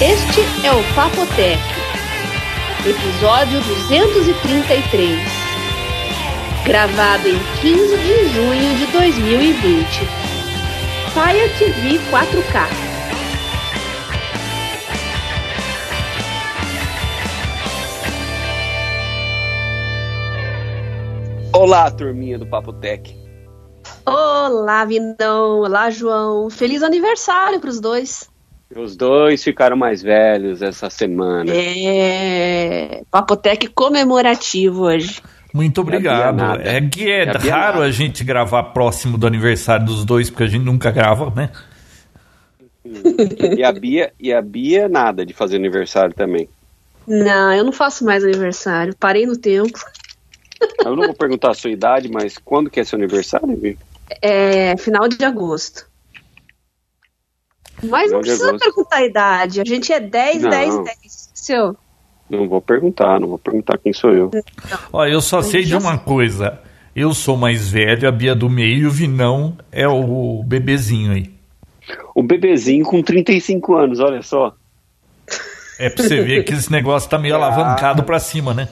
Este é o Papotec, episódio 233, gravado em 15 de junho de 2020. Fire TV 4K. Olá, turminha do Papotec. Olá, Vinão. Olá, João. Feliz aniversário para os dois. Os dois ficaram mais velhos essa semana. É. Papotec comemorativo hoje. Muito obrigado. É que é raro a gente gravar próximo do aniversário dos dois, porque a gente nunca grava, né? E a Bia, e a Bia nada de fazer aniversário também. Não, eu não faço mais aniversário. Parei no tempo. Eu não vou perguntar a sua idade, mas quando que é seu aniversário, Bia? É final de agosto. Mas não precisa agosto. perguntar a idade. A gente é 10, não. 10, 10. Seu. Não vou perguntar, não vou perguntar quem sou eu. Olha, eu só sei de uma coisa. Eu sou mais velho, a Bia do meio e o Vinão é o bebezinho aí. O bebezinho com 35 anos, olha só. É pra você ver que esse negócio tá meio ah, alavancado pra cima, né?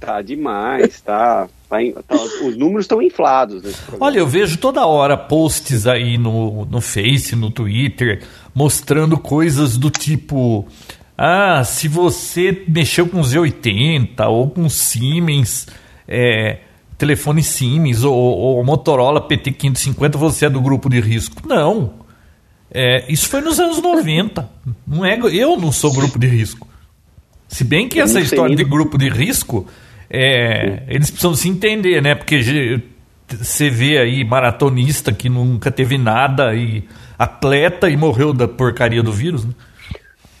Tá demais, tá. Tá, tá os números estão inflados. Olha, eu vejo toda hora posts aí no, no Face, no Twitter, mostrando coisas do tipo. Ah, se você mexeu com Z80 ou com Siemens, é, telefone Siemens ou, ou Motorola PT550, você é do grupo de risco. Não. É, isso foi nos anos 90. Não é, eu não sou grupo de risco. Se bem que essa história de grupo de risco, é, eles precisam se entender, né? Porque você vê aí maratonista que nunca teve nada e atleta e morreu da porcaria do vírus, né?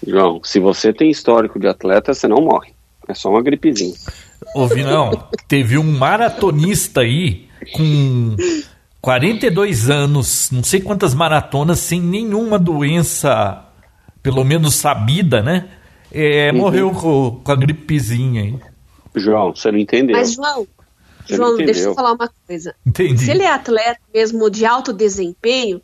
João, se você tem histórico de atleta, você não morre. É só uma gripezinha. Ouvi, não. Teve um maratonista aí com 42 anos, não sei quantas maratonas, sem nenhuma doença, pelo menos sabida, né? É, uhum. Morreu com, com, a gripezinha aí. João, você não entendeu. Mas, João, você João, deixa eu falar uma coisa. Entendi. Se ele é atleta mesmo de alto desempenho,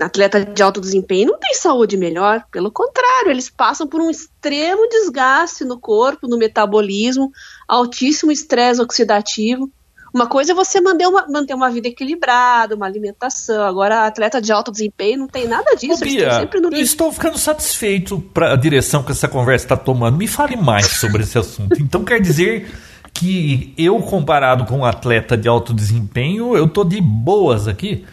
atleta de alto desempenho não tem saúde melhor, pelo contrário, eles passam por um extremo desgaste no corpo, no metabolismo, altíssimo estresse oxidativo. Uma coisa é você manter uma, manter uma vida equilibrada, uma alimentação. Agora, atleta de alto desempenho não tem nada disso. Bia, no... Eu estou ficando satisfeito para a direção que essa conversa está tomando. Me fale mais sobre esse assunto. Então, quer dizer que eu, comparado com um atleta de alto desempenho, eu tô de boas aqui?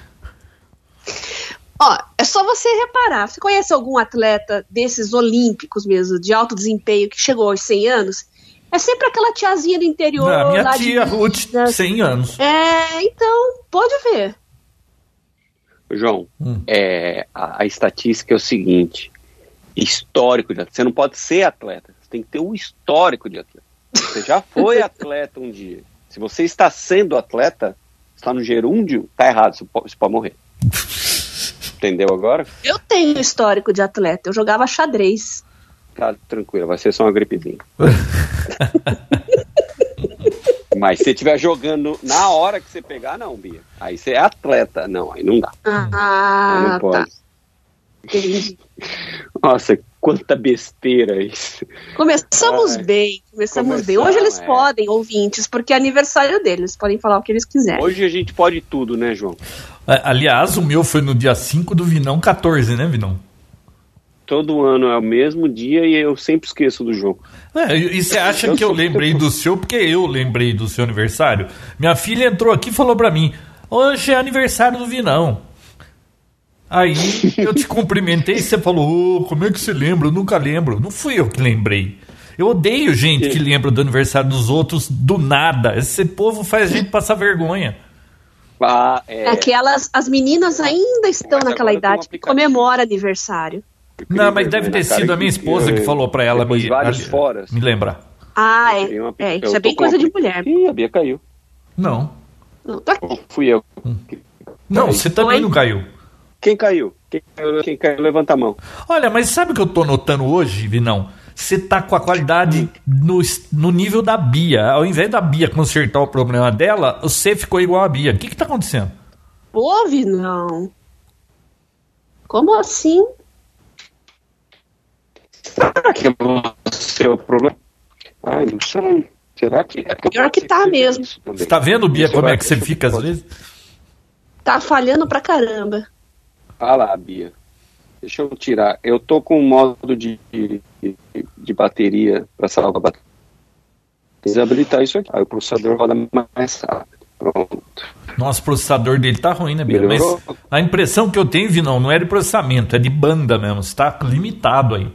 Ó, é só você reparar. Você conhece algum atleta desses olímpicos mesmo, de alto desempenho, que chegou aos 100 anos? É sempre aquela tiazinha do interior. Não, minha tia de... Ruth, 100 anos. É, então, pode ver. João, hum. é, a, a, estatística é o seguinte: histórico de atleta. Você não pode ser atleta, você tem que ter um histórico de atleta. Você já foi atleta um dia. Se você está sendo atleta, está no gerúndio, tá errado, você pode, você pode morrer. Entendeu agora? Eu tenho histórico de atleta, eu jogava xadrez. Tá tranquilo, vai ser só uma gripezinha. Mas se você estiver jogando na hora que você pegar, não, Bia. Aí você é atleta. Não, aí não dá. Ah, não tá. pode. Tá. Nossa, quanta besteira isso. Começamos Ai, bem, começamos bem. Hoje eles é. podem, ouvintes, porque é aniversário deles, podem falar o que eles quiserem. Hoje a gente pode tudo, né, João? Aliás, o meu foi no dia 5 do Vinão 14, né, Vinão? Todo ano é o mesmo dia e eu sempre esqueço do jogo. É, e você acha eu que eu lembrei do seu porque eu lembrei do seu aniversário? Minha filha entrou aqui e falou para mim: hoje é aniversário do Vinão. Aí eu te cumprimentei e você falou: oh, como é que você lembra? Eu nunca lembro. Não fui eu que lembrei. Eu odeio gente que lembra do aniversário dos outros do nada. Esse povo faz a gente passar vergonha. Ah, é... Aquelas, as meninas ainda estão Mas naquela idade que comemora aniversário. Não, mas deve ter sido a minha esposa que falou para ela me, vários foras. me lembrar. Ah, é. Uma, é isso é bem coisa de mulher. Ih, a Bia caiu. Não. Não, tô aqui. Fui eu. Não, você também Oi? não caiu. Quem caiu? Quem caiu? Quem caiu? Levanta a mão. Olha, mas sabe o que eu tô notando hoje, Vinão? Você tá com a qualidade no, no nível da Bia. Ao invés da Bia consertar o problema dela, você ficou igual a Bia. O que que tá acontecendo? Pô, Vinão. Como assim? Será que é o seu problema? Ai, não sei. Será que. É Pior que tá mesmo. Você tá vendo, Bia, como é que você fica às vezes? Tá falhando pra caramba. Ah lá, Bia. Deixa eu tirar. Eu tô com um modo de, de, de bateria para salvar a bateria. Desabilitar isso aqui. Aí o processador roda mais rápido. Pronto. Nossa, o processador dele tá ruim, né, Bia? Mas a impressão que eu tenho, Vinão, não é de processamento, é de banda mesmo. Está limitado aí.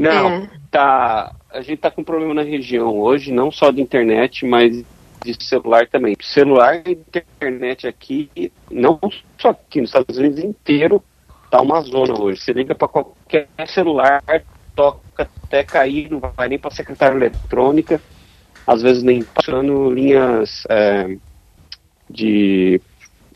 Não, é. tá. A gente tá com problema na região hoje, não só de internet, mas de celular também. Celular e internet aqui, não só aqui nos Estados Unidos inteiro, tá uma zona hoje. Você liga para qualquer celular, toca até cair, não vai nem para secretária eletrônica, às vezes nem passando linhas é, de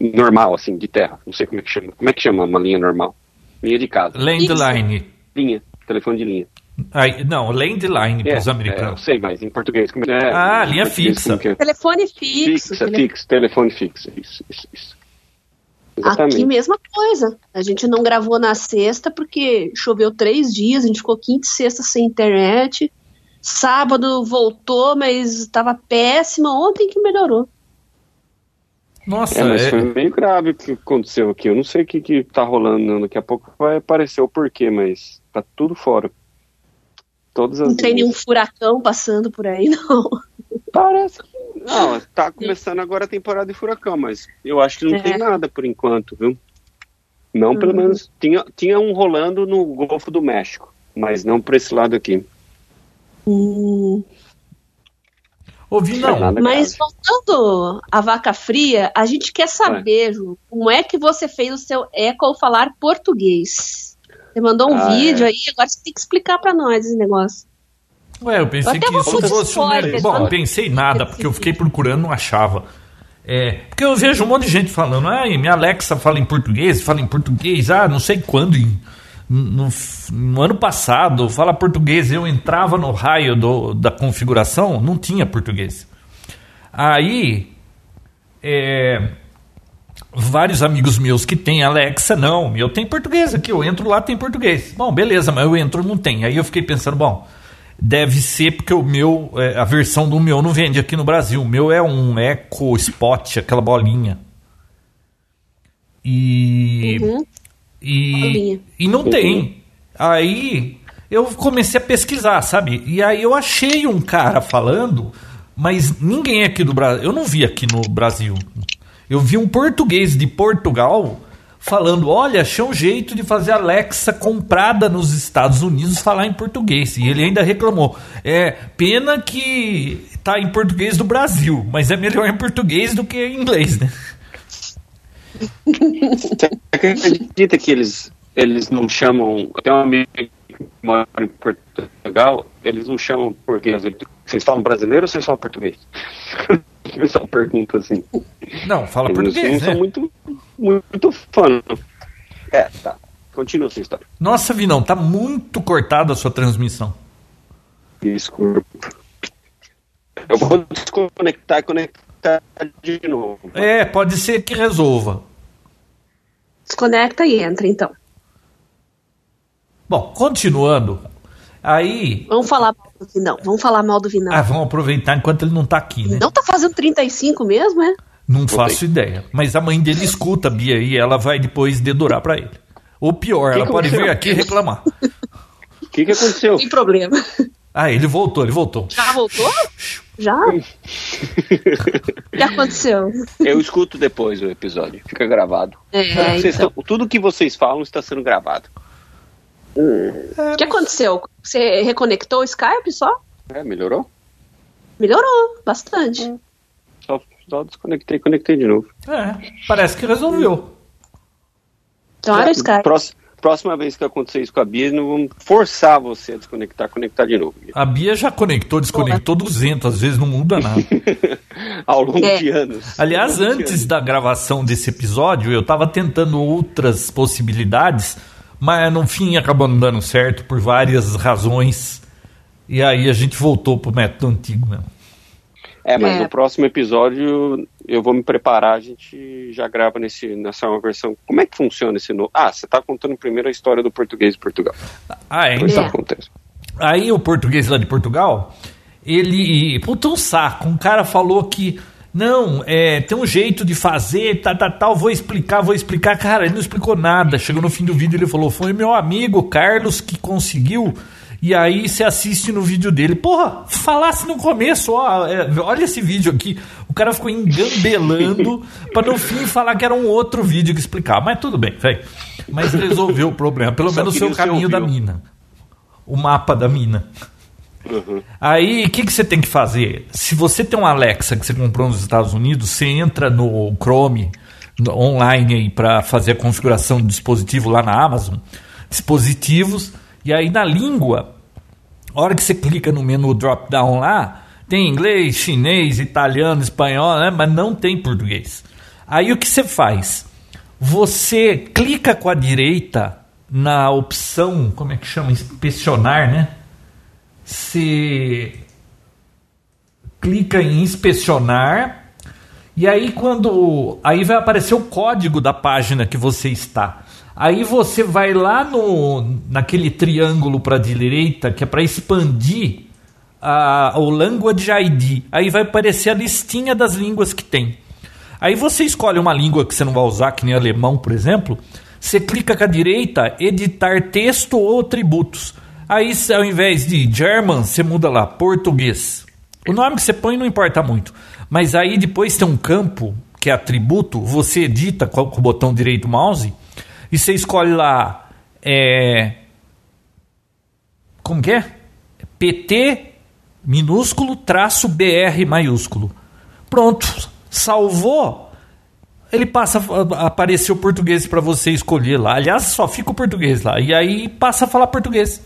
normal, assim, de terra. Não sei como é que chama. Como é que chama uma linha normal? Linha de casa. Landline. Linha, telefone de linha. Aí, não, landline é, para os americanos. É, eu sei, mas em português. Como é, ah, linha fixa. É? Telefone fixo. Fixa, tele... fixo, telefone fixo. Isso, isso, isso. Exatamente. Aqui mesma coisa. A gente não gravou na sexta porque choveu três dias, a gente ficou quinta e sexta sem internet. Sábado voltou, mas estava péssima. Ontem que melhorou. Nossa, é, mas é... foi meio grave o que aconteceu aqui. Eu não sei o que, que tá rolando. Daqui a pouco vai aparecer o porquê, mas tá tudo fora. Todas as não tem nenhum furacão passando por aí, não. Parece que. Não, tá começando agora a temporada de furacão, mas eu acho que não é. tem nada por enquanto, viu? Não, hum. pelo menos. Tinha, tinha um rolando no Golfo do México, mas não por esse lado aqui. Hum. Ouvi não. Mas voltando à vaca fria, a gente quer saber, Ju, como é que você fez o seu eco ao falar português? Você mandou um ah, vídeo é. aí, agora você tem que explicar para nós esse negócio. Ué, eu pensei eu que isso fosse um. Bom, não pensei nada, porque eu fiquei procurando, não achava. É, porque eu vejo um monte de gente falando, ah, minha Alexa fala em português, fala em português, ah, não sei quando, no, no, ano passado, fala português, eu entrava no raio do, da configuração, não tinha português. Aí, é, vários amigos meus que têm Alexa, não, eu tenho português aqui, eu entro lá, tem português. Bom, beleza, mas eu entro, não tem. Aí eu fiquei pensando, bom, deve ser porque o meu, é, a versão do meu não vende aqui no Brasil. O meu é um Echo Spot, aquela bolinha. E. Uhum. E, e não tem. Aí eu comecei a pesquisar, sabe? E aí eu achei um cara falando, mas ninguém aqui do Brasil. Eu não vi aqui no Brasil. Eu vi um português de Portugal falando: olha, achei um jeito de fazer Alexa comprada nos Estados Unidos falar em português. E ele ainda reclamou: é pena que tá em português do Brasil, mas é melhor em português do que em inglês, né? Você acredita que eles, eles não chamam. Tem um amigo que mora em Portugal, eles não chamam português. Vocês falam brasileiro ou vocês falam português? O pessoal pergunta assim. Não, fala Eles português, né? são muito, muito fã. É, tá. Continua essa história. Nossa, Vinão, tá muito cortada a sua transmissão. Desculpa. Eu vou desconectar e conectar de novo. É, pode ser que resolva. Desconecta e entra, então. Bom, continuando. Aí. Vamos falar do Vinão. Vamos falar mal do Vinão. Ah, vamos aproveitar enquanto ele não tá aqui, né? Não tá fazendo 35 mesmo, é? Não faço ideia. Mas a mãe dele escuta a Bia e ela vai depois dedurar para ele. Ou pior, que ela que pode vir aqui reclamar. O que, que aconteceu? Tem problema. Ah, ele voltou, ele voltou. Já voltou? Já? O que aconteceu? Eu escuto depois o episódio, fica gravado. É, então. estão, tudo que vocês falam está sendo gravado. O que aconteceu? Você reconectou o Skype só? É, melhorou? Melhorou, bastante. É. Só, só desconectei e conectei de novo. É, parece que resolveu. Então olha o Skype. Próxima, próxima vez que acontecer isso com a Bia, não vamos forçar você a desconectar, conectar de novo. A Bia já conectou, desconectou 200, às vezes não muda nada. Ao longo é. de anos. Aliás, antes anos. da gravação desse episódio, eu estava tentando outras possibilidades mas no fim acabou não dando certo por várias razões. E aí a gente voltou pro método antigo mesmo. É, mas é. no próximo episódio eu vou me preparar, a gente já grava nesse, nessa uma versão. Como é que funciona esse novo? Ah, você está contando primeiro a história do português de Portugal. Ah, é? Depois é. acontece. Aí o português lá de Portugal, ele. Puta um saco. Um cara falou que. Não, é, tem um jeito de fazer, tal, tá, tal, tá, tal, vou explicar, vou explicar. Cara, ele não explicou nada. Chegou no fim do vídeo ele falou: Foi meu amigo Carlos que conseguiu e aí você assiste no vídeo dele. Porra, falasse no começo, ó, é, olha esse vídeo aqui. O cara ficou engambelando para no fim falar que era um outro vídeo que explicava. Mas tudo bem, velho. Mas resolveu o problema. Pelo Só menos o seu caminho da mina. O mapa da mina. Uhum. Aí, o que, que você tem que fazer? Se você tem um Alexa que você comprou nos Estados Unidos, você entra no Chrome no, online aí para fazer a configuração do dispositivo lá na Amazon. Dispositivos. E aí na língua, a hora que você clica no menu drop-down lá, tem inglês, chinês, italiano, espanhol, né? mas não tem português. Aí o que você faz? Você clica com a direita na opção, como é que chama? Inspecionar, né? Você clica em inspecionar e aí quando aí vai aparecer o código da página que você está. Aí você vai lá no naquele triângulo para direita, que é para expandir a, o Language ID. Aí vai aparecer a listinha das línguas que tem. Aí você escolhe uma língua que você não vai usar, que nem alemão, por exemplo. Você clica com a direita, editar texto ou atributos. Aí, ao invés de German, você muda lá, português. O nome que você põe não importa muito. Mas aí depois tem um campo, que é atributo, você edita com o botão direito do mouse e você escolhe lá. É, como que é? PT minúsculo traço BR maiúsculo. Pronto, salvou. Ele passa a aparecer o português para você escolher lá. Aliás, só fica o português lá. E aí passa a falar português.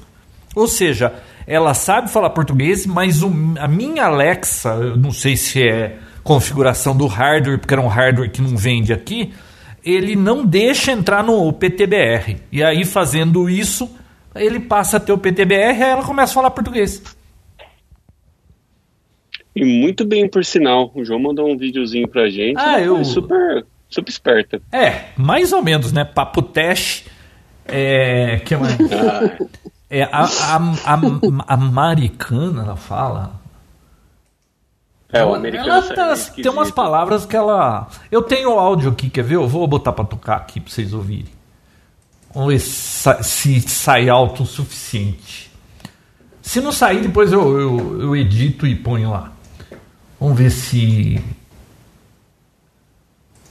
Ou seja, ela sabe falar português, mas o, a minha Alexa, eu não sei se é configuração do hardware, porque era um hardware que não vende aqui, ele não deixa entrar no PTBR. E aí, fazendo isso, ele passa a ter o PTBR e ela começa a falar português. E muito bem, por sinal. O João mandou um videozinho pra gente. Ah, eu... Super, super esperta. É, mais ou menos, né? Papo teste. É. Que mais? Ah. É, a, a, a, a, americana, ela fala. É, o americano. Ela tá, tem umas palavras que ela. Eu tenho o áudio aqui, quer ver? Eu vou botar pra tocar aqui pra vocês ouvirem. Vamos ver se, se sai alto o suficiente. Se não sair, depois eu, eu, eu edito e ponho lá. Vamos ver se.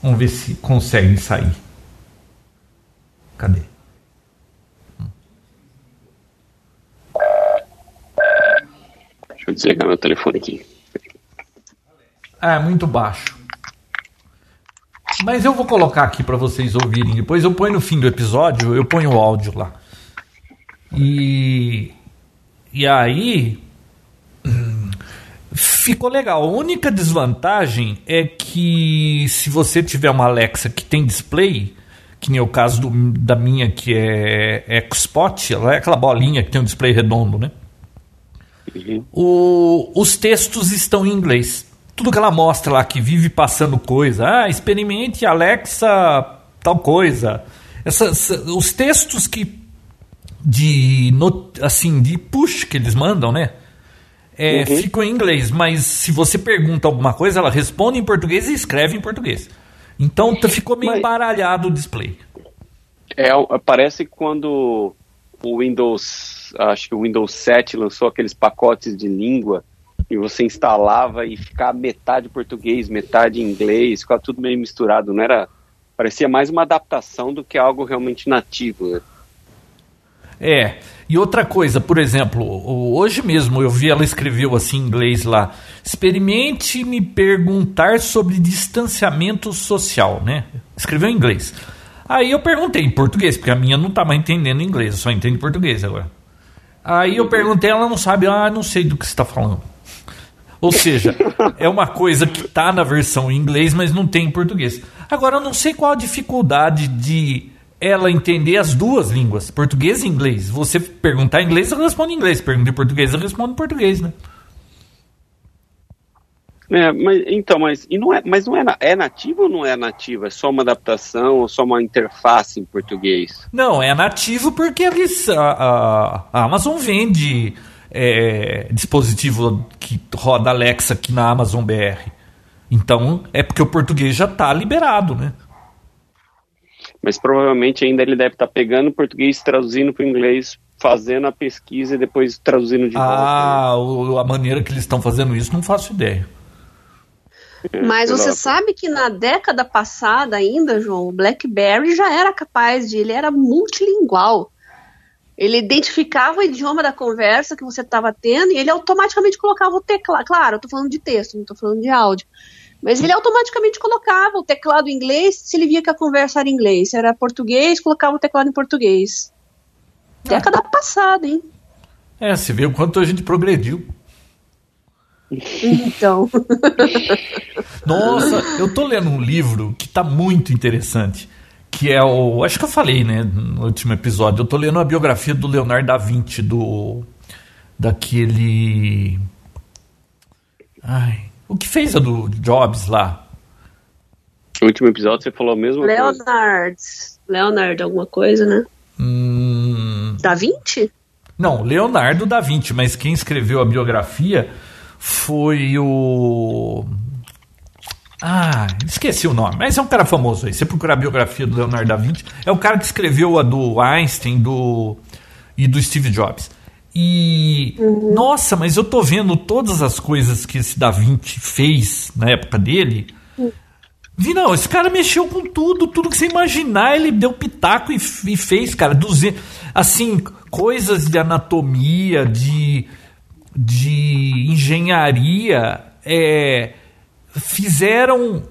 Vamos ver se consegue sair. Cadê? Deixa eu desligar meu telefone aqui. Ah, é muito baixo. Mas eu vou colocar aqui para vocês ouvirem. Depois eu ponho no fim do episódio, eu ponho o áudio lá. E e aí ficou legal. A única desvantagem é que se você tiver uma Alexa que tem display, que nem o caso do, da minha que é EcoSpot, ela é aquela bolinha que tem um display redondo, né? Uhum. O, os textos estão em inglês tudo que ela mostra lá, que vive passando coisa. Ah, experimente Alexa tal coisa. Essas, os textos que de assim de push que eles mandam, né? É, uhum. Ficam em inglês, mas se você pergunta alguma coisa, ela responde em português e escreve em português. Então ficou meio mas, embaralhado o display. É, parece quando o Windows, acho que o Windows 7 lançou aqueles pacotes de língua e você instalava e ficava metade português, metade inglês, ficava tudo meio misturado, não era? Parecia mais uma adaptação do que algo realmente nativo, né? É. E outra coisa, por exemplo, hoje mesmo eu vi ela escreveu assim em inglês lá: experimente me perguntar sobre distanciamento social, né? Escreveu em inglês. Aí eu perguntei em português, porque a minha não tá mais entendendo inglês, só entende português agora. Aí eu perguntei, ela não sabe, ah, não sei do que você está falando. Ou seja, é uma coisa que está na versão em inglês, mas não tem em português. Agora, eu não sei qual a dificuldade de ela entender as duas línguas, português e inglês. Você perguntar em inglês, ela responde em inglês. Pergunta em português, ela responde em português, né? É, mas, então, mas, e não é, mas não é, é nativo ou não é nativo? É só uma adaptação ou só uma interface em português? Não, é nativo porque eles, a, a Amazon vende é, dispositivo que roda Alexa aqui na Amazon BR. Então é porque o português já está liberado, né? Mas provavelmente ainda ele deve estar tá pegando o português, traduzindo para o inglês, fazendo a pesquisa e depois traduzindo de ah, volta. Ah, a maneira que eles estão fazendo isso, não faço ideia. É, Mas você sabe que na década passada ainda, João, o BlackBerry já era capaz de, ele era multilingual. Ele identificava o idioma da conversa que você estava tendo e ele automaticamente colocava o teclado. Claro, eu estou falando de texto, não estou falando de áudio. Mas ele automaticamente colocava o teclado em inglês se ele via que a conversa era em inglês. Se era português, colocava o teclado em português. Década passada, hein? É, você vê o quanto a gente progrediu. Então. Nossa, eu tô lendo um livro que tá muito interessante. Que é o. Acho que eu falei, né, no último episódio. Eu tô lendo a biografia do Leonardo da Vinci, do. Daquele. Ai. O que fez a do Jobs lá? No último episódio você falou a mesma Leonard. coisa. Leonard, alguma coisa, né? Hum... Da Vinci? Não, Leonardo da Vinci, mas quem escreveu a biografia foi o. Ah, esqueci o nome, mas é um cara famoso aí. Você procurar a biografia do Leonardo da Vinci, é o cara que escreveu a do Einstein do e do Steve Jobs. E uhum. nossa, mas eu tô vendo todas as coisas que esse Da Vinci fez na época dele. Uhum. Vi, não, esse cara mexeu com tudo, tudo que você imaginar, ele deu pitaco e, e fez, cara, 200, assim, coisas de anatomia, de de engenharia é, fizeram.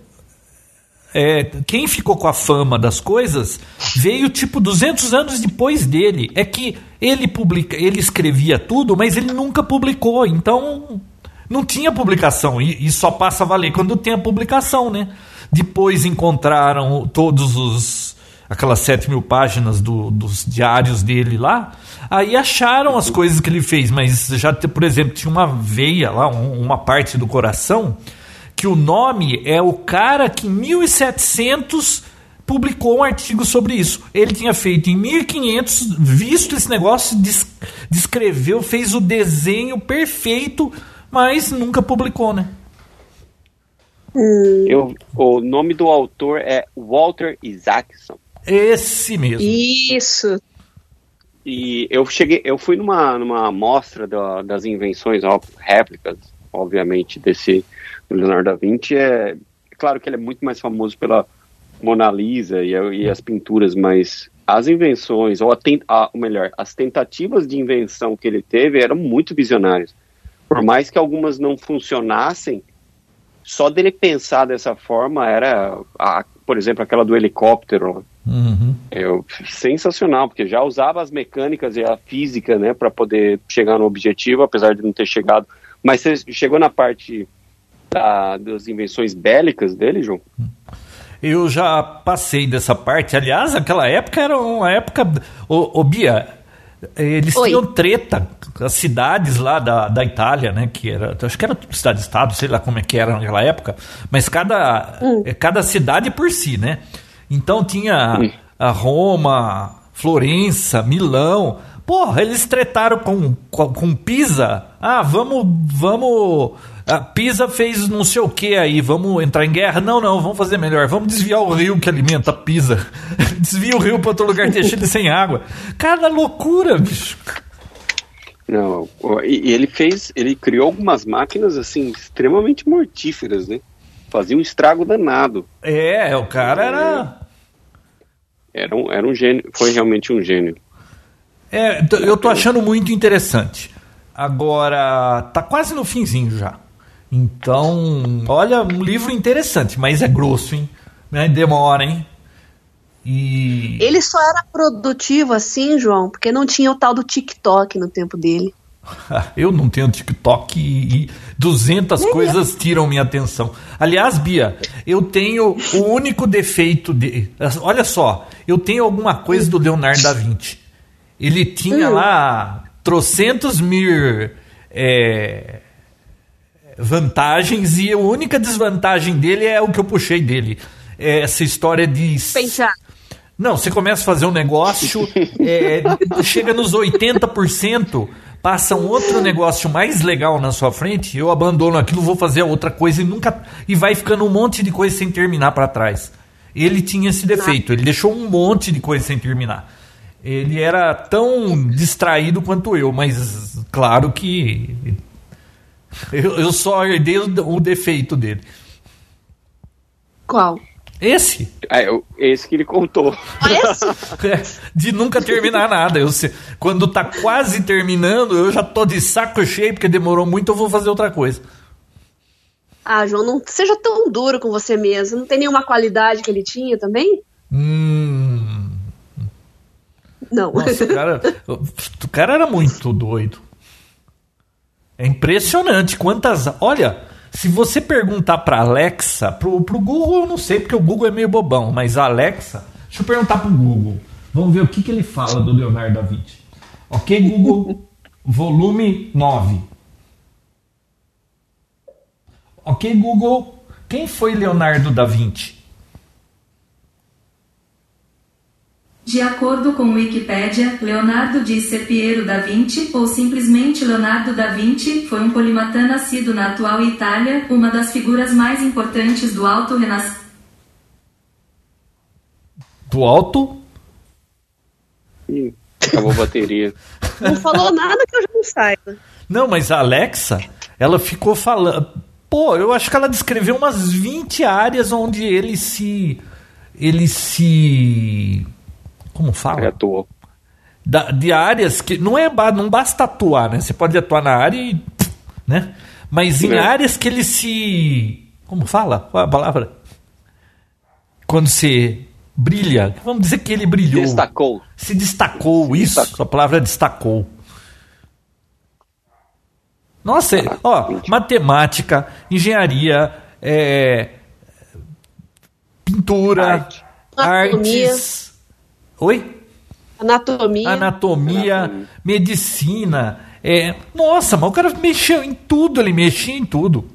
É, quem ficou com a fama das coisas veio tipo 200 anos depois dele. É que ele publica, ele escrevia tudo, mas ele nunca publicou. Então não tinha publicação e, e só passa a valer quando tem a publicação, né? Depois encontraram todos os aquelas 7 mil páginas do, dos diários dele lá. Aí acharam as coisas que ele fez, mas já, por exemplo, tinha uma veia lá, uma parte do coração, que o nome é o cara que em 1700 publicou um artigo sobre isso. Ele tinha feito em 1500, visto esse negócio, descreveu, fez o desenho perfeito, mas nunca publicou, né? Eu, o nome do autor é Walter Isaacson. Esse mesmo. Isso. E eu cheguei, eu fui numa, numa mostra da, das invenções, ó, réplicas, obviamente, desse Leonardo da Vinci. É, é, claro que ele é muito mais famoso pela Mona Lisa e, e as pinturas, mas as invenções, ou, a, a, ou melhor, as tentativas de invenção que ele teve eram muito visionárias. Por mais que algumas não funcionassem, só dele pensar dessa forma era, a, por exemplo, aquela do helicóptero, Uhum. É sensacional, porque já usava as mecânicas e a física, né, para poder chegar no objetivo, apesar de não ter chegado. Mas você chegou na parte da, das invenções bélicas dele, João? Eu já passei dessa parte. Aliás, aquela época era uma época. Ô, ô Bia, eles Oi. tinham treta, as cidades lá da, da Itália, né? Que era, acho que era cidade-estado, sei lá como é que era naquela época, mas cada, hum. cada cidade por si, né? Então tinha a Roma, Florença, Milão. Porra, eles tretaram com, com, com Pisa. Ah, vamos, vamos. A Pisa fez não sei o que aí, vamos entrar em guerra? Não, não, vamos fazer melhor. Vamos desviar o rio que alimenta a Pisa. Desvia o rio para outro lugar, deixa ele sem água. Cada loucura, bicho. Não, e ele fez, ele criou algumas máquinas assim extremamente mortíferas, né? Fazia um estrago danado. É, o cara era. Era um, era um gênio, foi realmente um gênio. É, eu tô achando muito interessante. Agora, tá quase no finzinho já. Então, olha, um livro interessante, mas é grosso, hein? Né? Demora, hein? E... Ele só era produtivo assim, João, porque não tinha o tal do TikTok no tempo dele. Eu não tenho TikTok e 200 Nem coisas é. tiram minha atenção. Aliás, Bia, eu tenho o único defeito de. Olha só, eu tenho alguma coisa do Leonardo da Vinci. Ele tinha hum. lá trocentos mil é, vantagens e a única desvantagem dele é o que eu puxei dele. É essa história de. Pensar. Não, você começa a fazer um negócio, é, chega nos 80%, passa um outro negócio mais legal na sua frente, eu abandono aquilo, vou fazer outra coisa e nunca. E vai ficando um monte de coisa sem terminar para trás. Ele tinha esse defeito, ele deixou um monte de coisa sem terminar. Ele era tão distraído quanto eu, mas claro que eu, eu só herdei o, o defeito dele. Qual? Esse. É, esse que ele contou. Ah, esse? É, de nunca terminar nada. Eu, se, quando tá quase terminando, eu já tô de saco cheio, porque demorou muito, eu vou fazer outra coisa. Ah, João, não seja tão duro com você mesmo. Não tem nenhuma qualidade que ele tinha também? Hum. Não. Nossa, o cara, o cara era muito doido. É impressionante quantas. Olha, se você perguntar para Alexa, pro, pro Google eu não sei, porque o Google é meio bobão, mas Alexa, deixa eu perguntar pro Google. Vamos ver o que, que ele fala do Leonardo da Vinci. Ok, Google, volume 9. Ok, Google, quem foi Leonardo da Vinci? De acordo com Wikipedia, Leonardo disse Piero da Vinci, ou simplesmente Leonardo da Vinci, foi um polimatã nascido na atual Itália, uma das figuras mais importantes do Alto Renascimento. Do Alto? Ih, acabou a bateria. Não falou nada que eu já não saiba. Não, mas a Alexa, ela ficou falando. Pô, eu acho que ela descreveu umas 20 áreas onde ele se. Ele se como fala? Ele atuou. Da, de áreas que não é não basta atuar, né? Você pode atuar na área e, né? Mas em é. áreas que ele se como fala? Qual é a palavra? Quando você brilha, vamos dizer que ele brilhou. Destacou. Se destacou, isso, destacou. a palavra destacou. Nossa, ah, ó, matemática, engenharia, é, pintura, Arte. artes, Oi? Anatomia. Anatomia, Anatomia. medicina. É, nossa, mas o cara mexeu em tudo, ele mexia em tudo.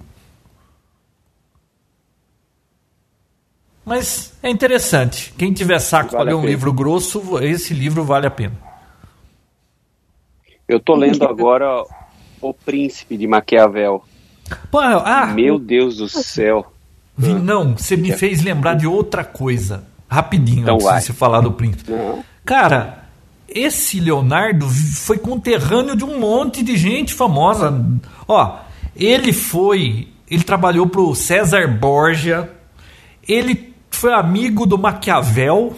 Mas é interessante. Quem tiver saco vale para ler um livro grosso, esse livro vale a pena. Eu tô lendo agora O Príncipe de Maquiavel. Pô, ah, Meu Deus do céu. Não, você me fez lembrar de outra coisa. Rapidinho, então antes de se falar do príncipe. Uhum. Cara, esse Leonardo foi conterrâneo de um monte de gente famosa. Ó, ele foi. Ele trabalhou pro César Borgia. Ele foi amigo do Maquiavel.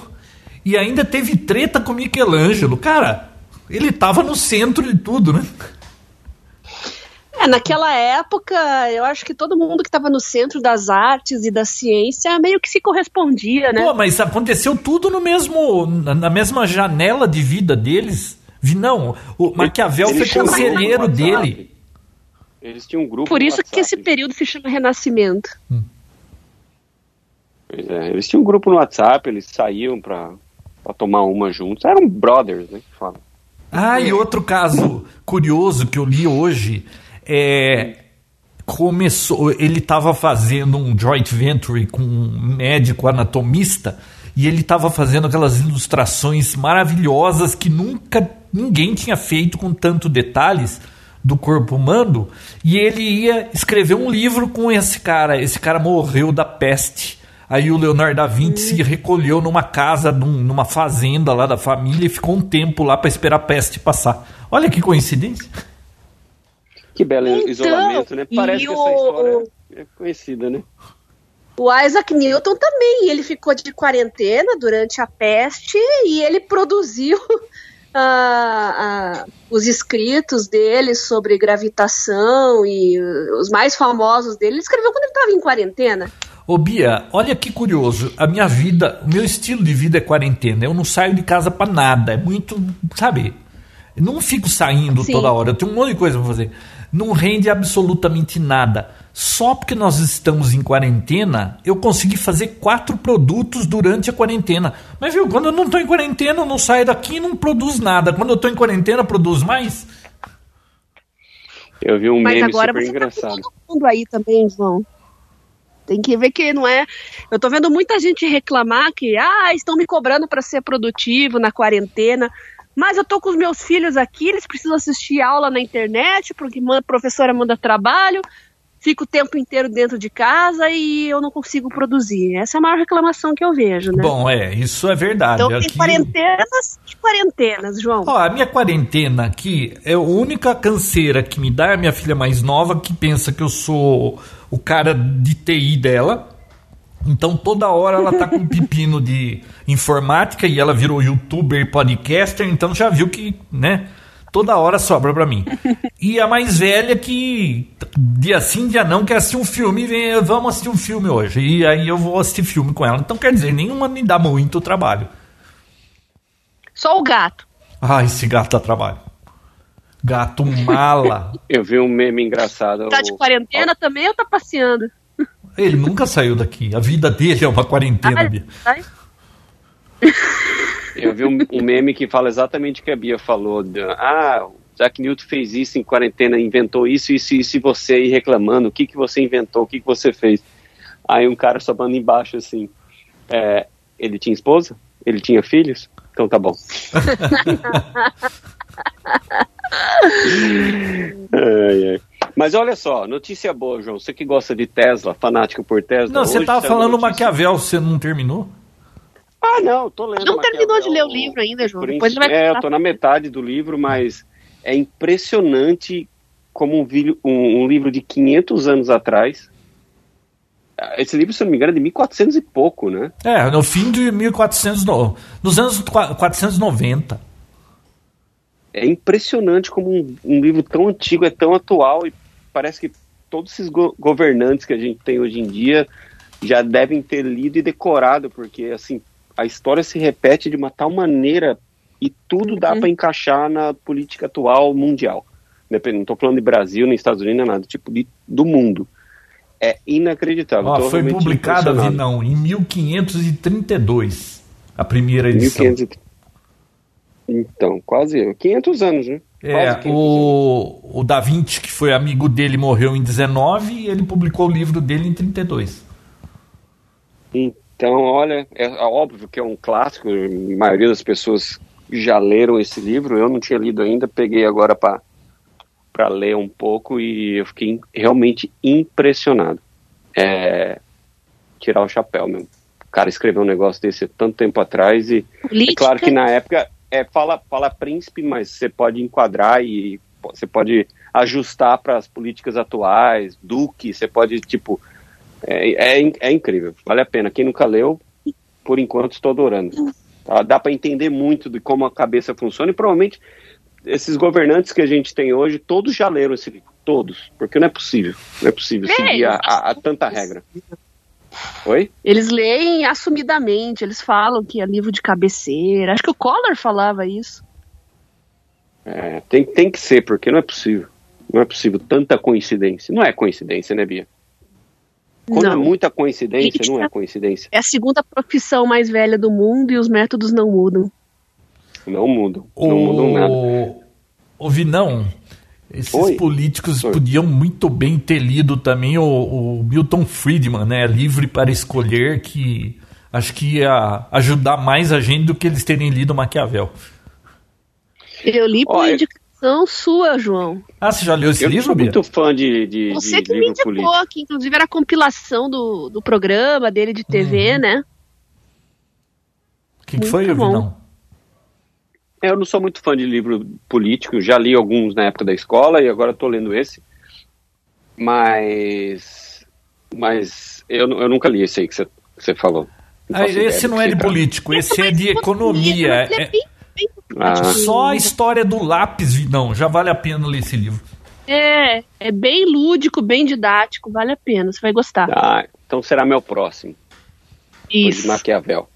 E ainda teve treta com Michelangelo. Cara, ele tava no centro de tudo, né? É, naquela época, eu acho que todo mundo que estava no centro das artes e da ciência meio que se correspondia, né? Pô, mas aconteceu tudo no mesmo, na mesma janela de vida deles. Não, o Maquiavel foi conselheiro dele. Eles tinham um grupo. Por isso que esse período se chama Renascimento. Hum. Pois é, eles tinham um grupo no WhatsApp, eles saíam pra, pra tomar uma juntos. Eram brothers, né? Que falam. Ah, e outro caso curioso que eu li hoje é, começou, ele estava fazendo um joint venture com um médico anatomista e ele estava fazendo aquelas ilustrações maravilhosas que nunca ninguém tinha feito com tanto detalhes do corpo humano e ele ia escrever um livro com esse cara. Esse cara morreu da peste. Aí o Leonardo da Vinci hum. se recolheu numa casa, num, numa fazenda lá da família e ficou um tempo lá para esperar a peste passar. Olha que coincidência. Que belo então, isolamento, né? Parece que essa história é conhecida, né? O Isaac Newton também, ele ficou de quarentena durante a peste e ele produziu uh, uh, os escritos dele sobre gravitação e os mais famosos dele. Ele escreveu quando ele estava em quarentena. Ô Bia, olha que curioso. A minha vida, o meu estilo de vida é quarentena. Eu não saio de casa para nada. É muito, sabe? Eu não fico saindo Sim. toda hora. Eu tenho um monte de coisa para fazer não rende absolutamente nada. Só porque nós estamos em quarentena, eu consegui fazer quatro produtos durante a quarentena. Mas viu, quando eu não estou em quarentena, eu não saio daqui e não produz nada. Quando eu estou em quarentena, produz mais. Eu vi um Mas meme agora super você engraçado. Tá todo mundo aí também, João. Tem que ver que não é. Eu tô vendo muita gente reclamar que ah, estão me cobrando para ser produtivo na quarentena. Mas eu tô com os meus filhos aqui, eles precisam assistir aula na internet, porque a professora manda trabalho, fico o tempo inteiro dentro de casa e eu não consigo produzir. Essa é a maior reclamação que eu vejo, né? Bom, é, isso é verdade. Então aqui... tem quarentenas e quarentenas, João. Ó, a minha quarentena aqui é a única canseira que me dá é a minha filha mais nova, que pensa que eu sou o cara de TI dela. Então toda hora ela tá com um pepino de informática e ela virou youtuber e podcaster, então já viu que, né? Toda hora sobra para mim. E a mais velha que dia sim, dia não quer assistir um filme, vem, vamos assistir um filme hoje. E aí eu vou assistir filme com ela. Então quer dizer, nenhuma me dá muito trabalho. Só o gato. Ah, esse gato dá trabalho. Gato mala. Eu vi um meme engraçado. Tá de quarentena o... também ou tá passeando? Ele nunca saiu daqui. A vida dele é uma quarentena, ah, Bia. Eu vi um, um, meme que fala exatamente o que a Bia falou. De, ah, Jack Newton fez isso em quarentena, inventou isso, isso, isso, e você aí reclamando, o que, que você inventou, o que, que você fez? Aí um cara sobando embaixo assim, é, ele tinha esposa? Ele tinha filhos? Então tá bom. ai, ai. Mas olha só, notícia boa, João. Você que gosta de Tesla, fanático por Tesla. Não, você estava falando Maquiavel, você não terminou? Ah, não, tô lendo. Não terminou de ler o livro ainda, João. Depois vai é, eu tô na metade do livro, mas é impressionante como um, um, um, livro de 500 anos atrás. Esse livro, se eu não me engano, é de 1400 e pouco, né? É, no fim de 1400, no, nos anos 490 é impressionante como um, um, livro tão antigo é tão atual e parece que todos esses go governantes que a gente tem hoje em dia já devem ter lido e decorado, porque assim a história se repete de uma tal maneira e tudo dá uhum. para encaixar na política atual mundial. Não estou falando de Brasil, nem Estados Unidos, nem nada, tipo de, do mundo. É inacreditável. Oh, foi publicada, não, em 1532, a primeira edição. 1530. Então, quase 500 anos, né? É, o, anos. o Da Vinci, que foi amigo dele, morreu em 19 e ele publicou o livro dele em 32. Então, olha, é óbvio que é um clássico, a maioria das pessoas já leram esse livro, eu não tinha lido ainda, peguei agora para ler um pouco e eu fiquei realmente impressionado. É, tirar o chapéu mesmo. O cara escreveu um negócio desse tanto tempo atrás e Política. é claro que na época é, fala, fala príncipe, mas você pode enquadrar e você pode ajustar para as políticas atuais, duque, você pode, tipo, é, é, é, incrível, vale a pena. Quem nunca leu, por enquanto estou adorando. Tá? Dá para entender muito de como a cabeça funciona e provavelmente esses governantes que a gente tem hoje, todos já leram esse livro, todos, porque não é possível, não é possível é, seguir a, a, a tanta regra. Oi? Eles leem assumidamente, eles falam que é livro de cabeceira. Acho que o Collor falava isso. É, tem, tem que ser, porque não é possível. Não é possível tanta coincidência. Não é coincidência, né, Bia? Quando é não. é muita coincidência, não é coincidência. É a segunda profissão mais velha do mundo e os métodos não mudam. Não mudam. O... Não mudam nada. O Vinão, esses Oi. políticos Oi. podiam muito bem ter lido também o, o, Milton Friedman, né? Livre para escolher, que acho que ia ajudar mais a gente do que eles terem lido Maquiavel. Eu li por Olha, indicação sua, João. Ah, você já leu esse eu livro, sou muito fã de, de Você de que me indicou, político. que inclusive era a compilação do, do programa dele de TV, uhum. né? O que, que foi, Vinão? É, eu não sou muito fã de livro político, já li alguns na época da escola e agora estou lendo esse. Mas. Mas eu, eu nunca li esse aí que você falou. Ah, esse não é de político, esse é de economia. É, é, ah. Só a história do lápis, não, já vale a pena ler esse livro. É, é bem lúdico, bem didático, vale a pena, você vai gostar. Ah, então será meu próximo. Isso. De Maquiavel.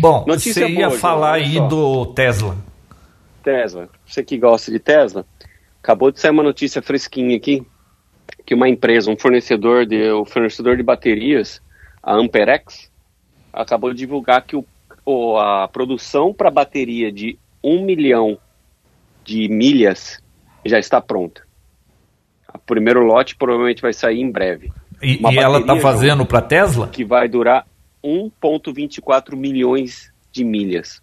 Bom, Notícia você ia boa, falar aí do Tesla. Tesla. Você que gosta de Tesla, acabou de sair uma notícia fresquinha aqui que uma empresa, um fornecedor de, o fornecedor de baterias, a Amperex, acabou de divulgar que o, o a produção para bateria de um milhão de milhas já está pronta. O primeiro lote provavelmente vai sair em breve. E, e ela está fazendo para Tesla? Que vai durar 1,24 milhões de milhas.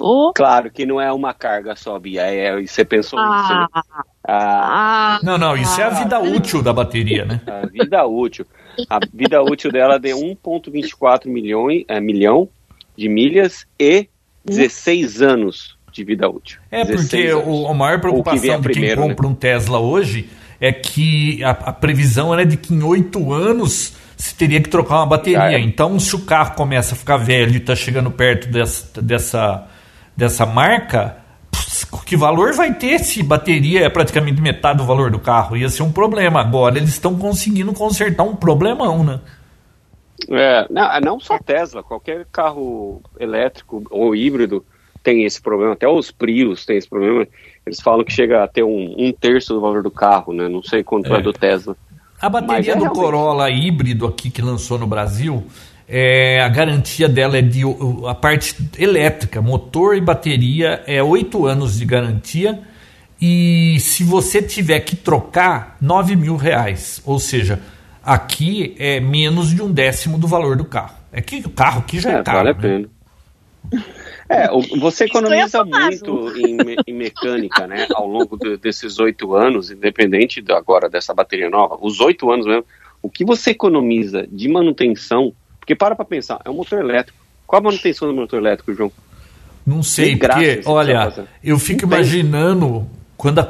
Oh. Claro que não é uma carga só, Bia. É, você pensou ah. nisso, né? Ah. ah. Não, não, isso é a vida útil da bateria, né? A vida útil. A vida útil dela é de 1,24 milhões, é, milhão de milhas e 16 anos de vida útil. É, porque o, a maior preocupação que de primeiro, quem compra né? um Tesla hoje é que a, a previsão era de que em oito anos se teria que trocar uma bateria. É. Então, se o carro começa a ficar velho e está chegando perto dessa, dessa, dessa marca, que valor vai ter se bateria é praticamente metade do valor do carro? Ia ser um problema. Agora eles estão conseguindo consertar um problemão, né? É, não, não só Tesla, qualquer carro elétrico ou híbrido tem esse problema, até os Prius tem esse problema. Eles falam que chega a ter um, um terço do valor do carro, né? Não sei quanto é, é do Tesla. A bateria é do realmente... Corolla híbrido aqui que lançou no Brasil, é, a garantia dela é de a parte elétrica, motor e bateria é oito anos de garantia e se você tiver que trocar, nove mil reais. Ou seja, aqui é menos de um décimo do valor do carro. É que o carro aqui já é, é caro. Vale a né? pena. É, você economiza muito em, em, mecânica, né, ao longo de, desses oito anos, independente de, agora dessa bateria nova, os oito anos mesmo, o que você economiza de manutenção, porque para para pensar, é um motor elétrico. Qual a manutenção do motor elétrico, João? Não sei, porque, olha, eu fico imaginando quando a,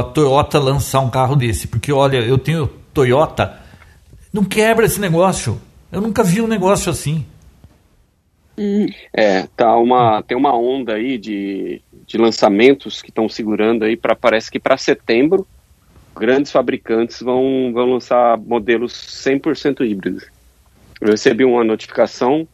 a Toyota lançar um carro desse, porque, olha, eu tenho Toyota, não quebra esse negócio. Eu nunca vi um negócio assim. É, tá uma, tem uma onda aí de, de lançamentos que estão segurando aí para parece que para setembro grandes fabricantes vão, vão lançar modelos 100% híbridos. Eu recebi uma notificação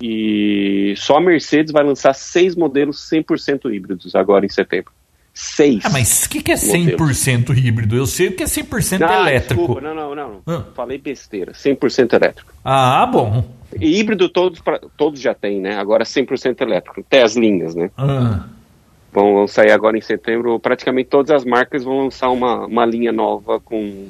e só a Mercedes vai lançar seis modelos 100% híbridos agora em setembro. Seis. Ah, mas o que, que é 100% modelos. híbrido? Eu sei o que é 100% ah, elétrico. Desculpa, não, não, não. Ah. Falei besteira. 100% elétrico. Ah, bom. E híbrido todos, pra, todos já tem, né? Agora 100% elétrico. Até as linhas, né? Ah. Vão, vão, sair agora em setembro. Praticamente todas as marcas vão lançar uma, uma linha nova com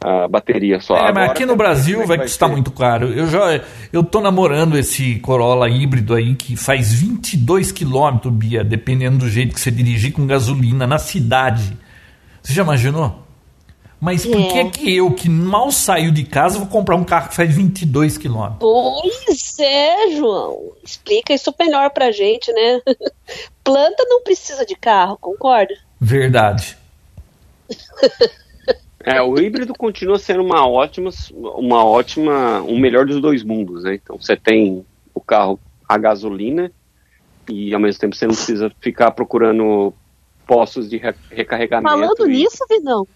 a bateria só. É, agora, mas aqui no Brasil vai, vai custar muito caro. Eu já eu tô namorando esse Corolla híbrido aí que faz 22 km, Bia, dependendo do jeito que você dirigir com gasolina na cidade. Você já imaginou? Mas por que, é. que eu, que mal saio de casa, vou comprar um carro que faz 22 quilômetros? Pois é, João. Explica isso melhor pra gente, né? Planta não precisa de carro, concorda? Verdade. É, o híbrido continua sendo uma ótima, uma ótima, um melhor dos dois mundos, né? Então você tem o carro a gasolina e ao mesmo tempo você não precisa ficar procurando postos de recarregamento. Falando e... nisso, Vinão,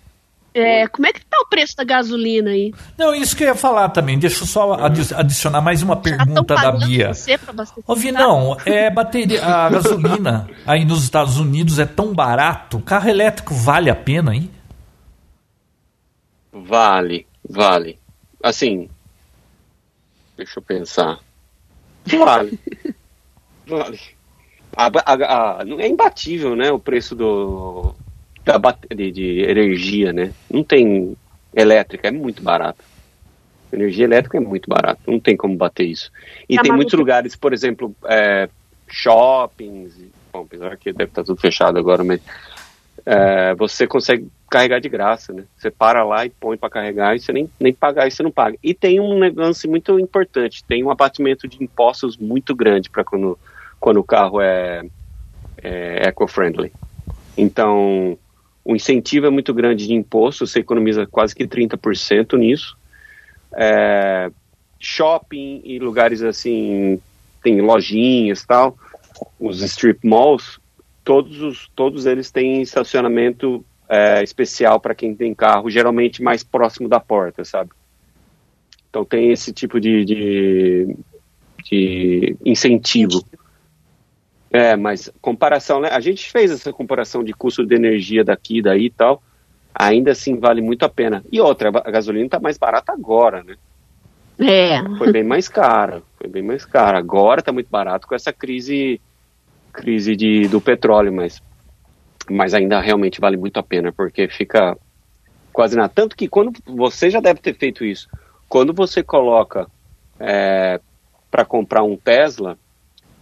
é, como é que tá o preço da gasolina aí? Não, isso que eu ia falar também. Deixa eu só adicionar mais uma pergunta da Bia. Ouvi, não, é bateria, a gasolina aí nos Estados Unidos é tão barato. Carro elétrico vale a pena aí? Vale, vale. Assim, deixa eu pensar. Vale. vale. A, a, a, não é imbatível, né? O preço do, da de, de energia, né? Não tem elétrica, é muito barato. Energia elétrica é muito barato, não tem como bater isso. E é tem muitos lugares, por exemplo, é, shoppings, bom, apesar que deve estar tudo fechado agora, mas é, você consegue carregar de graça, né? Você para lá e põe para carregar e você nem, nem pagar e você não paga. E tem um negócio muito importante, tem um abatimento de impostos muito grande para quando, quando o carro é, é eco-friendly. Então, o incentivo é muito grande de imposto, você economiza quase que 30% nisso. É, shopping e lugares assim, tem lojinhas tal, os strip malls, todos, os, todos eles têm estacionamento é, especial para quem tem carro, geralmente mais próximo da porta, sabe? Então tem esse tipo de, de, de incentivo. É, mas comparação, né? A gente fez essa comparação de custo de energia daqui, daí e tal. Ainda assim vale muito a pena. E outra, a gasolina está mais barata agora, né? É. Foi bem mais cara. Foi bem mais cara. Agora está muito barato com essa crise crise de, do petróleo, mas mas ainda realmente vale muito a pena, porque fica quase nada. Tanto que quando você já deve ter feito isso, quando você coloca é, para comprar um Tesla,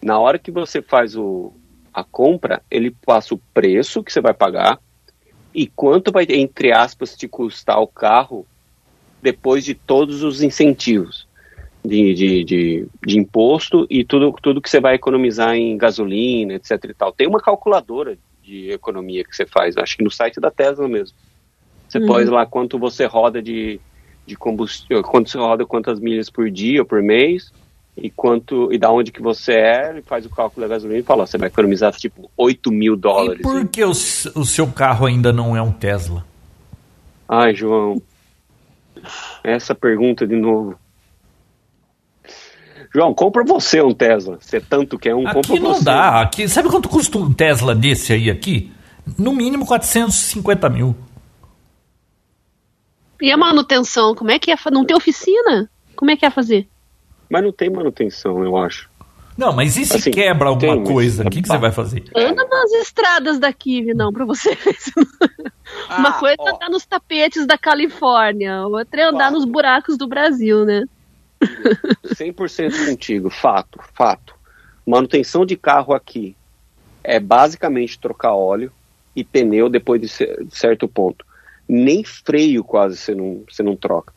na hora que você faz o, a compra, ele passa o preço que você vai pagar e quanto vai, entre aspas, te custar o carro depois de todos os incentivos de, de, de, de, imposto e tudo, tudo que você vai economizar em gasolina, etc e tal. Tem uma calculadora de economia que você faz, acho que no site da Tesla mesmo. Você uhum. pode lá quanto você roda de, de combustível, quanto você roda quantas milhas por dia ou por mês, e quanto e da onde que você é, ele faz o cálculo da gasolina e fala, ó, você vai economizar tipo 8 mil dólares. E por que o, o seu carro ainda não é um Tesla? Ai, João, essa pergunta de novo. João, compra você um Tesla. Você tanto quer um, aqui compra não você. dá. Aqui, sabe quanto custa um Tesla desse aí aqui? No mínimo 450 mil. E a manutenção, como é que é? Não tem oficina? Como é que é fazer? Mas não tem manutenção, eu acho. Não, mas e se assim, quebra alguma tem, coisa? O que, que você vai fazer? Anda nas estradas daqui, não, pra você ver. Ah, Uma coisa é andar nos tapetes da Califórnia, outra é andar nos buracos do Brasil, né? 100% contigo, fato, fato. Manutenção de carro aqui é basicamente trocar óleo e pneu depois de certo ponto nem freio quase você não, você não troca.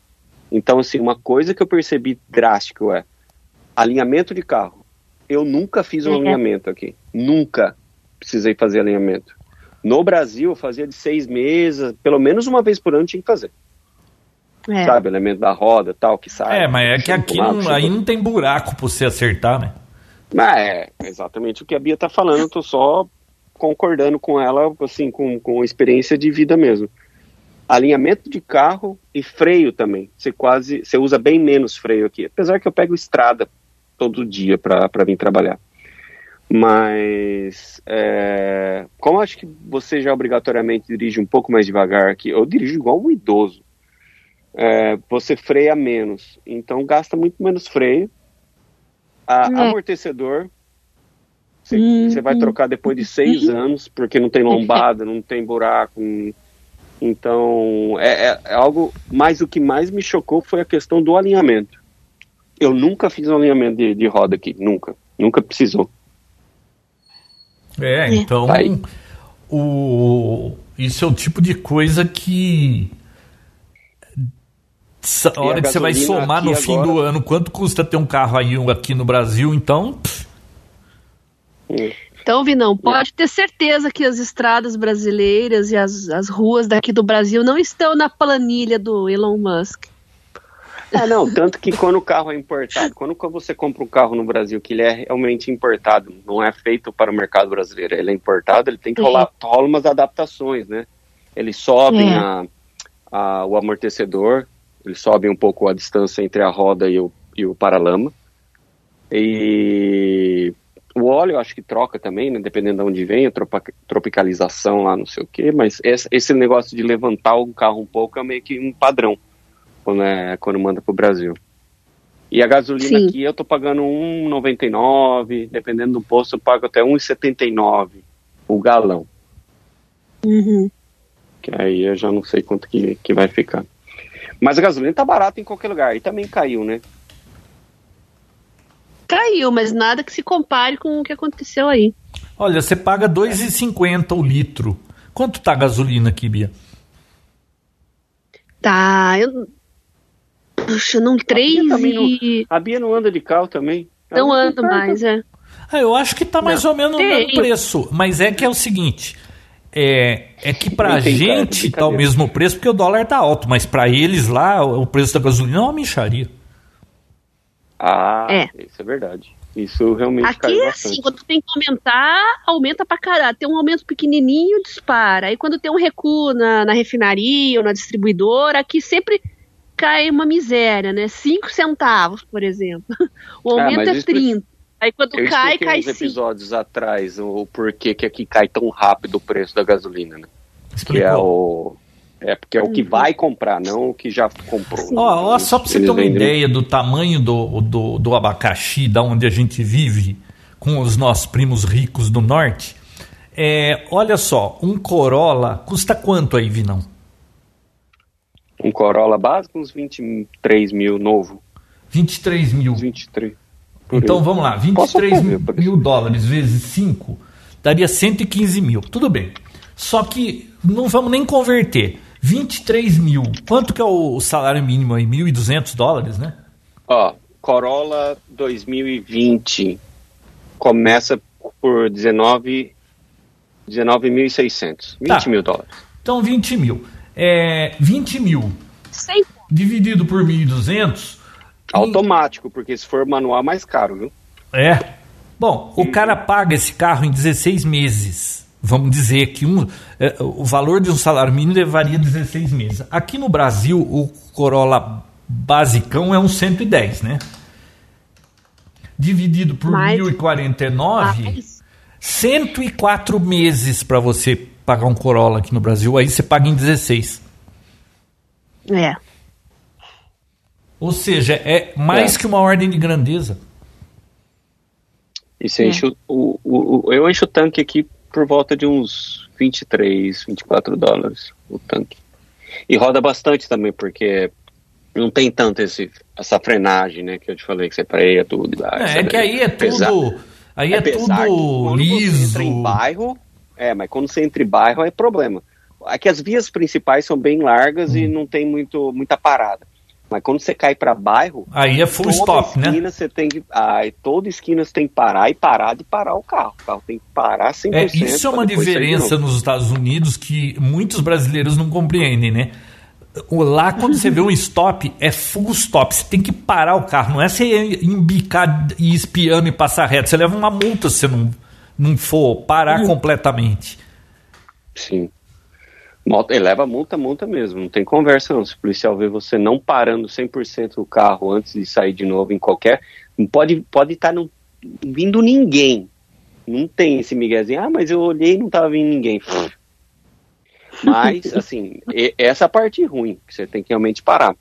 Então, assim, uma coisa que eu percebi drástico é alinhamento de carro. Eu nunca fiz um uhum. alinhamento aqui. Nunca precisei fazer alinhamento. No Brasil, eu fazia de seis meses, pelo menos uma vez por ano tinha que fazer. É. Sabe, elemento da roda tal, que sai. É, mas é que aqui não, aí não tem buraco para você acertar, né? Mas é, exatamente o que a Bia tá falando, eu tô só concordando com ela, assim, com, com experiência de vida mesmo alinhamento de carro e freio também. Você quase, você usa bem menos freio aqui, apesar que eu pego estrada todo dia para vir trabalhar. Mas é, como acho que você já obrigatoriamente dirige um pouco mais devagar aqui, eu dirijo igual um idoso. É, você freia menos, então gasta muito menos freio. A, é. Amortecedor, você, hum, você vai trocar depois de seis uhum. anos, porque não tem lombada, não tem buraco, então, é, é, é, algo. Mas o que mais me chocou foi a questão do alinhamento. Eu nunca fiz um alinhamento de, de roda aqui, nunca. Nunca precisou. É, então. O, isso é o tipo de coisa que. A hora a que você vai somar no fim agora... do ano quanto custa ter um carro aí aqui no Brasil, então. Então, Vinão, pode ter certeza que as estradas brasileiras e as, as ruas daqui do Brasil não estão na planilha do Elon Musk. É, não, tanto que quando o carro é importado, quando você compra um carro no Brasil que ele é realmente importado, não é feito para o mercado brasileiro, ele é importado, ele tem que rolar, rola umas adaptações, né? Eles sobem é. a, a, o amortecedor, eles sobem um pouco a distância entre a roda e o, e o paralama. E o óleo acho que troca também, né, dependendo de onde vem, a tropicalização lá, não sei o quê, mas esse, negócio de levantar o carro um pouco é meio que um padrão quando, é, quando manda para o Brasil. E a gasolina Sim. aqui eu tô pagando 1,99, dependendo do posto eu pago até 1,79 o galão. Uhum. Que aí eu já não sei quanto que, que vai ficar. Mas a gasolina tá barata em qualquer lugar, e também caiu, né? caiu, mas nada que se compare com o que aconteceu aí. Olha, você paga 2,50 o litro. Quanto tá a gasolina aqui, Bia? Tá, eu. Puxa, não, 3 a Bia, e... não, a Bia não anda de carro também? Não ando mais, é. Ah, eu acho que tá mais não, ou menos tem. no mesmo preço. Mas é que é o seguinte. É, é que pra gente tá o mesmo preço porque o dólar tá alto, mas para eles lá o preço da gasolina é uma micharia. Ah, é. isso é verdade. Isso realmente Aqui é assim, quando tem que aumentar, aumenta pra caralho. Tem um aumento pequenininho, dispara. Aí quando tem um recuo na, na refinaria ou na distribuidora, aqui sempre cai uma miséria, né? 5 centavos, por exemplo. O ah, aumento ah, é 30. Aí quando eu cai, cai uns episódios atrás o porquê que aqui cai tão rápido o preço da gasolina, né? Explicou. Que é o é porque é o que uhum. vai comprar, não o que já comprou. Ó, ó só para você ter uma ideia do tamanho do, do, do abacaxi, da onde a gente vive, com os nossos primos ricos do norte, É, olha só, um Corolla custa quanto aí, Vinão? Um Corolla básico, uns 23 mil novo. 23 mil. 23. Então vamos lá, 23 mil, mil dólares vezes 5 daria 115 mil. Tudo bem. Só que não vamos nem converter. 23 mil. Quanto que é o salário mínimo aí? 1.200 dólares, né? Ó, Corolla 2020 começa por 19 19.600. 20 tá. mil dólares. Então 20 mil. É, 20 mil. Dividido por 1.200. Automático, porque se for manual é mais caro, viu? É. Bom, o cara paga esse carro em 16 meses vamos dizer que um, é, o valor de um salário mínimo levaria 16 meses. Aqui no Brasil, o Corolla basicão é um 110, né? Dividido por Mais... 1.049, Mais... 104 meses para você pagar um Corolla aqui no Brasil, aí você paga em 16. É. Ou seja, é mais é. que uma ordem de grandeza. E você é. enche o, o, o, eu encho o tanque aqui por volta de uns 23, 24 dólares o tanque. E roda bastante também, porque não tem tanto esse, essa frenagem, né? Que eu te falei que você freia tudo. É, é que aí é tudo. Aí é, é tudo liso. Você entra em bairro, é, mas quando você entra em bairro é problema. Aqui as vias principais são bem largas hum. e não tem muito, muita parada. Mas quando você cai para bairro, aí é full stop, né? esquina né? Você tem que, aí, toda esquina você tem que parar e parar de parar o carro. O carro tem que parar 100%. É, isso é uma diferença nos Estados Unidos que muitos brasileiros não compreendem, né? Lá, quando você vê um stop, é full stop. Você tem que parar o carro. Não é você embicar e espiando e passar reto. Você leva uma multa se você não, não for parar hum. completamente. Sim. Ele leva multa, multa mesmo, não tem conversa não. Se o policial vê você não parando 100% o carro antes de sair de novo em qualquer. Não pode estar pode tá no, vindo ninguém. Não tem esse miguezinho, ah, mas eu olhei e não estava vindo ninguém. Mas, assim, essa é a parte ruim, que você tem que realmente parar.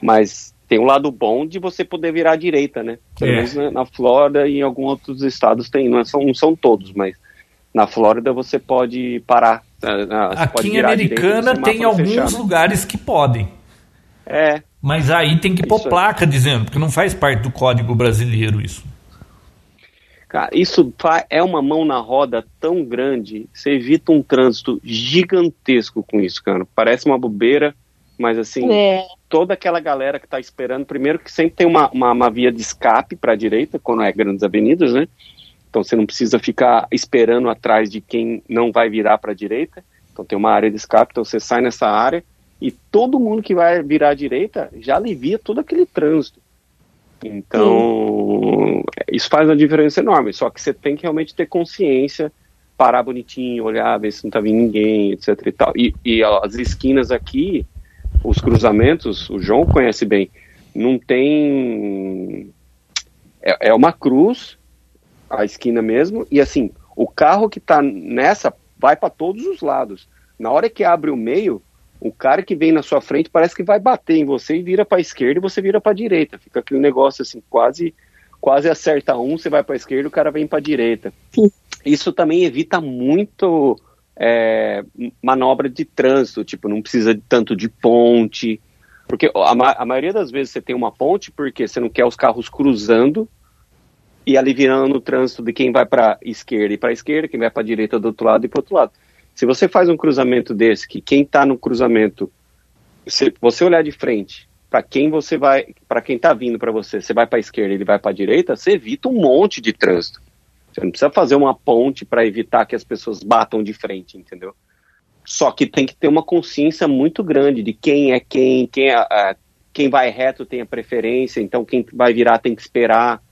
Mas tem um lado bom de você poder virar à direita, né? Pelo é. menos na, na Flórida e em alguns outros estados tem, não são, não são todos, mas na Flórida você pode parar Aqui em Americana tem alguns fechar, né? lugares que podem. É. Mas aí tem que pôr placa dizendo, porque não faz parte do código brasileiro isso. Cara, isso é uma mão na roda tão grande, você evita um trânsito gigantesco com isso, cara. Parece uma bobeira, mas assim, é. toda aquela galera que está esperando, primeiro que sempre tem uma, uma, uma via de escape para a direita, quando é grandes avenidas, né? Então você não precisa ficar esperando atrás de quem não vai virar para a direita. Então tem uma área de escape, então você sai nessa área e todo mundo que vai virar à direita já alivia todo aquele trânsito. Então, isso faz uma diferença enorme. Só que você tem que realmente ter consciência, parar bonitinho, olhar, ver se não está vindo ninguém, etc e tal. E, e as esquinas aqui, os cruzamentos, o João conhece bem, não tem. É, é uma cruz a esquina mesmo, e assim, o carro que está nessa vai para todos os lados. Na hora que abre o meio, o cara que vem na sua frente parece que vai bater em você e vira para a esquerda e você vira para a direita. Fica aquele negócio assim, quase quase acerta um, você vai para a esquerda, o cara vem para a direita. Sim. Isso também evita muito é, manobra de trânsito, tipo, não precisa tanto de ponte, porque a, a maioria das vezes você tem uma ponte porque você não quer os carros cruzando e aliviando o trânsito de quem vai para esquerda e para esquerda, quem vai para direita do outro lado e para outro lado. Se você faz um cruzamento desse, que quem está no cruzamento, se você olhar de frente para quem você vai, para quem está vindo para você, você vai para esquerda ele vai para direita, você evita um monte de trânsito. Você não precisa fazer uma ponte para evitar que as pessoas batam de frente, entendeu? Só que tem que ter uma consciência muito grande de quem é quem, quem, é, é quem vai reto tem a preferência, então quem vai virar tem que esperar.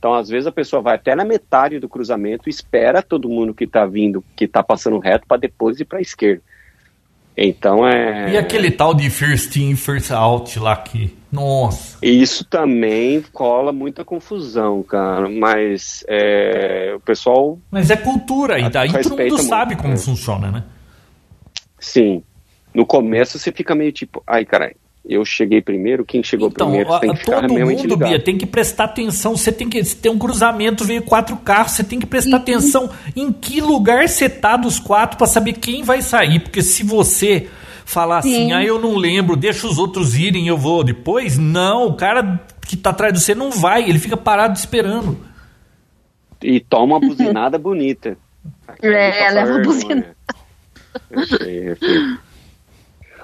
Então, às vezes, a pessoa vai até na metade do cruzamento, espera todo mundo que está vindo, que está passando reto, para depois ir para a esquerda. Então é. E aquele tal de first in, first out lá que. Nossa! Isso também cola muita confusão, cara. Mas é, o pessoal. Mas é cultura, e daí todo mundo muito, sabe como é. funciona, né? Sim. No começo você fica meio tipo, ai, caralho, eu cheguei primeiro, quem chegou então, primeiro tem que ficar todo realmente mundo, ligado. Bia, tem que prestar atenção. Você tem que ter um cruzamento, veio quatro carros, você tem que prestar uhum. atenção em que lugar você tá dos quatro para saber quem vai sair. Porque se você falar Sim. assim, ah, eu não lembro, deixa os outros irem, eu vou depois. Não, o cara que tá atrás de você não vai, ele fica parado esperando. E toma uma buzinada bonita. É, leva uma buzinada. É, é,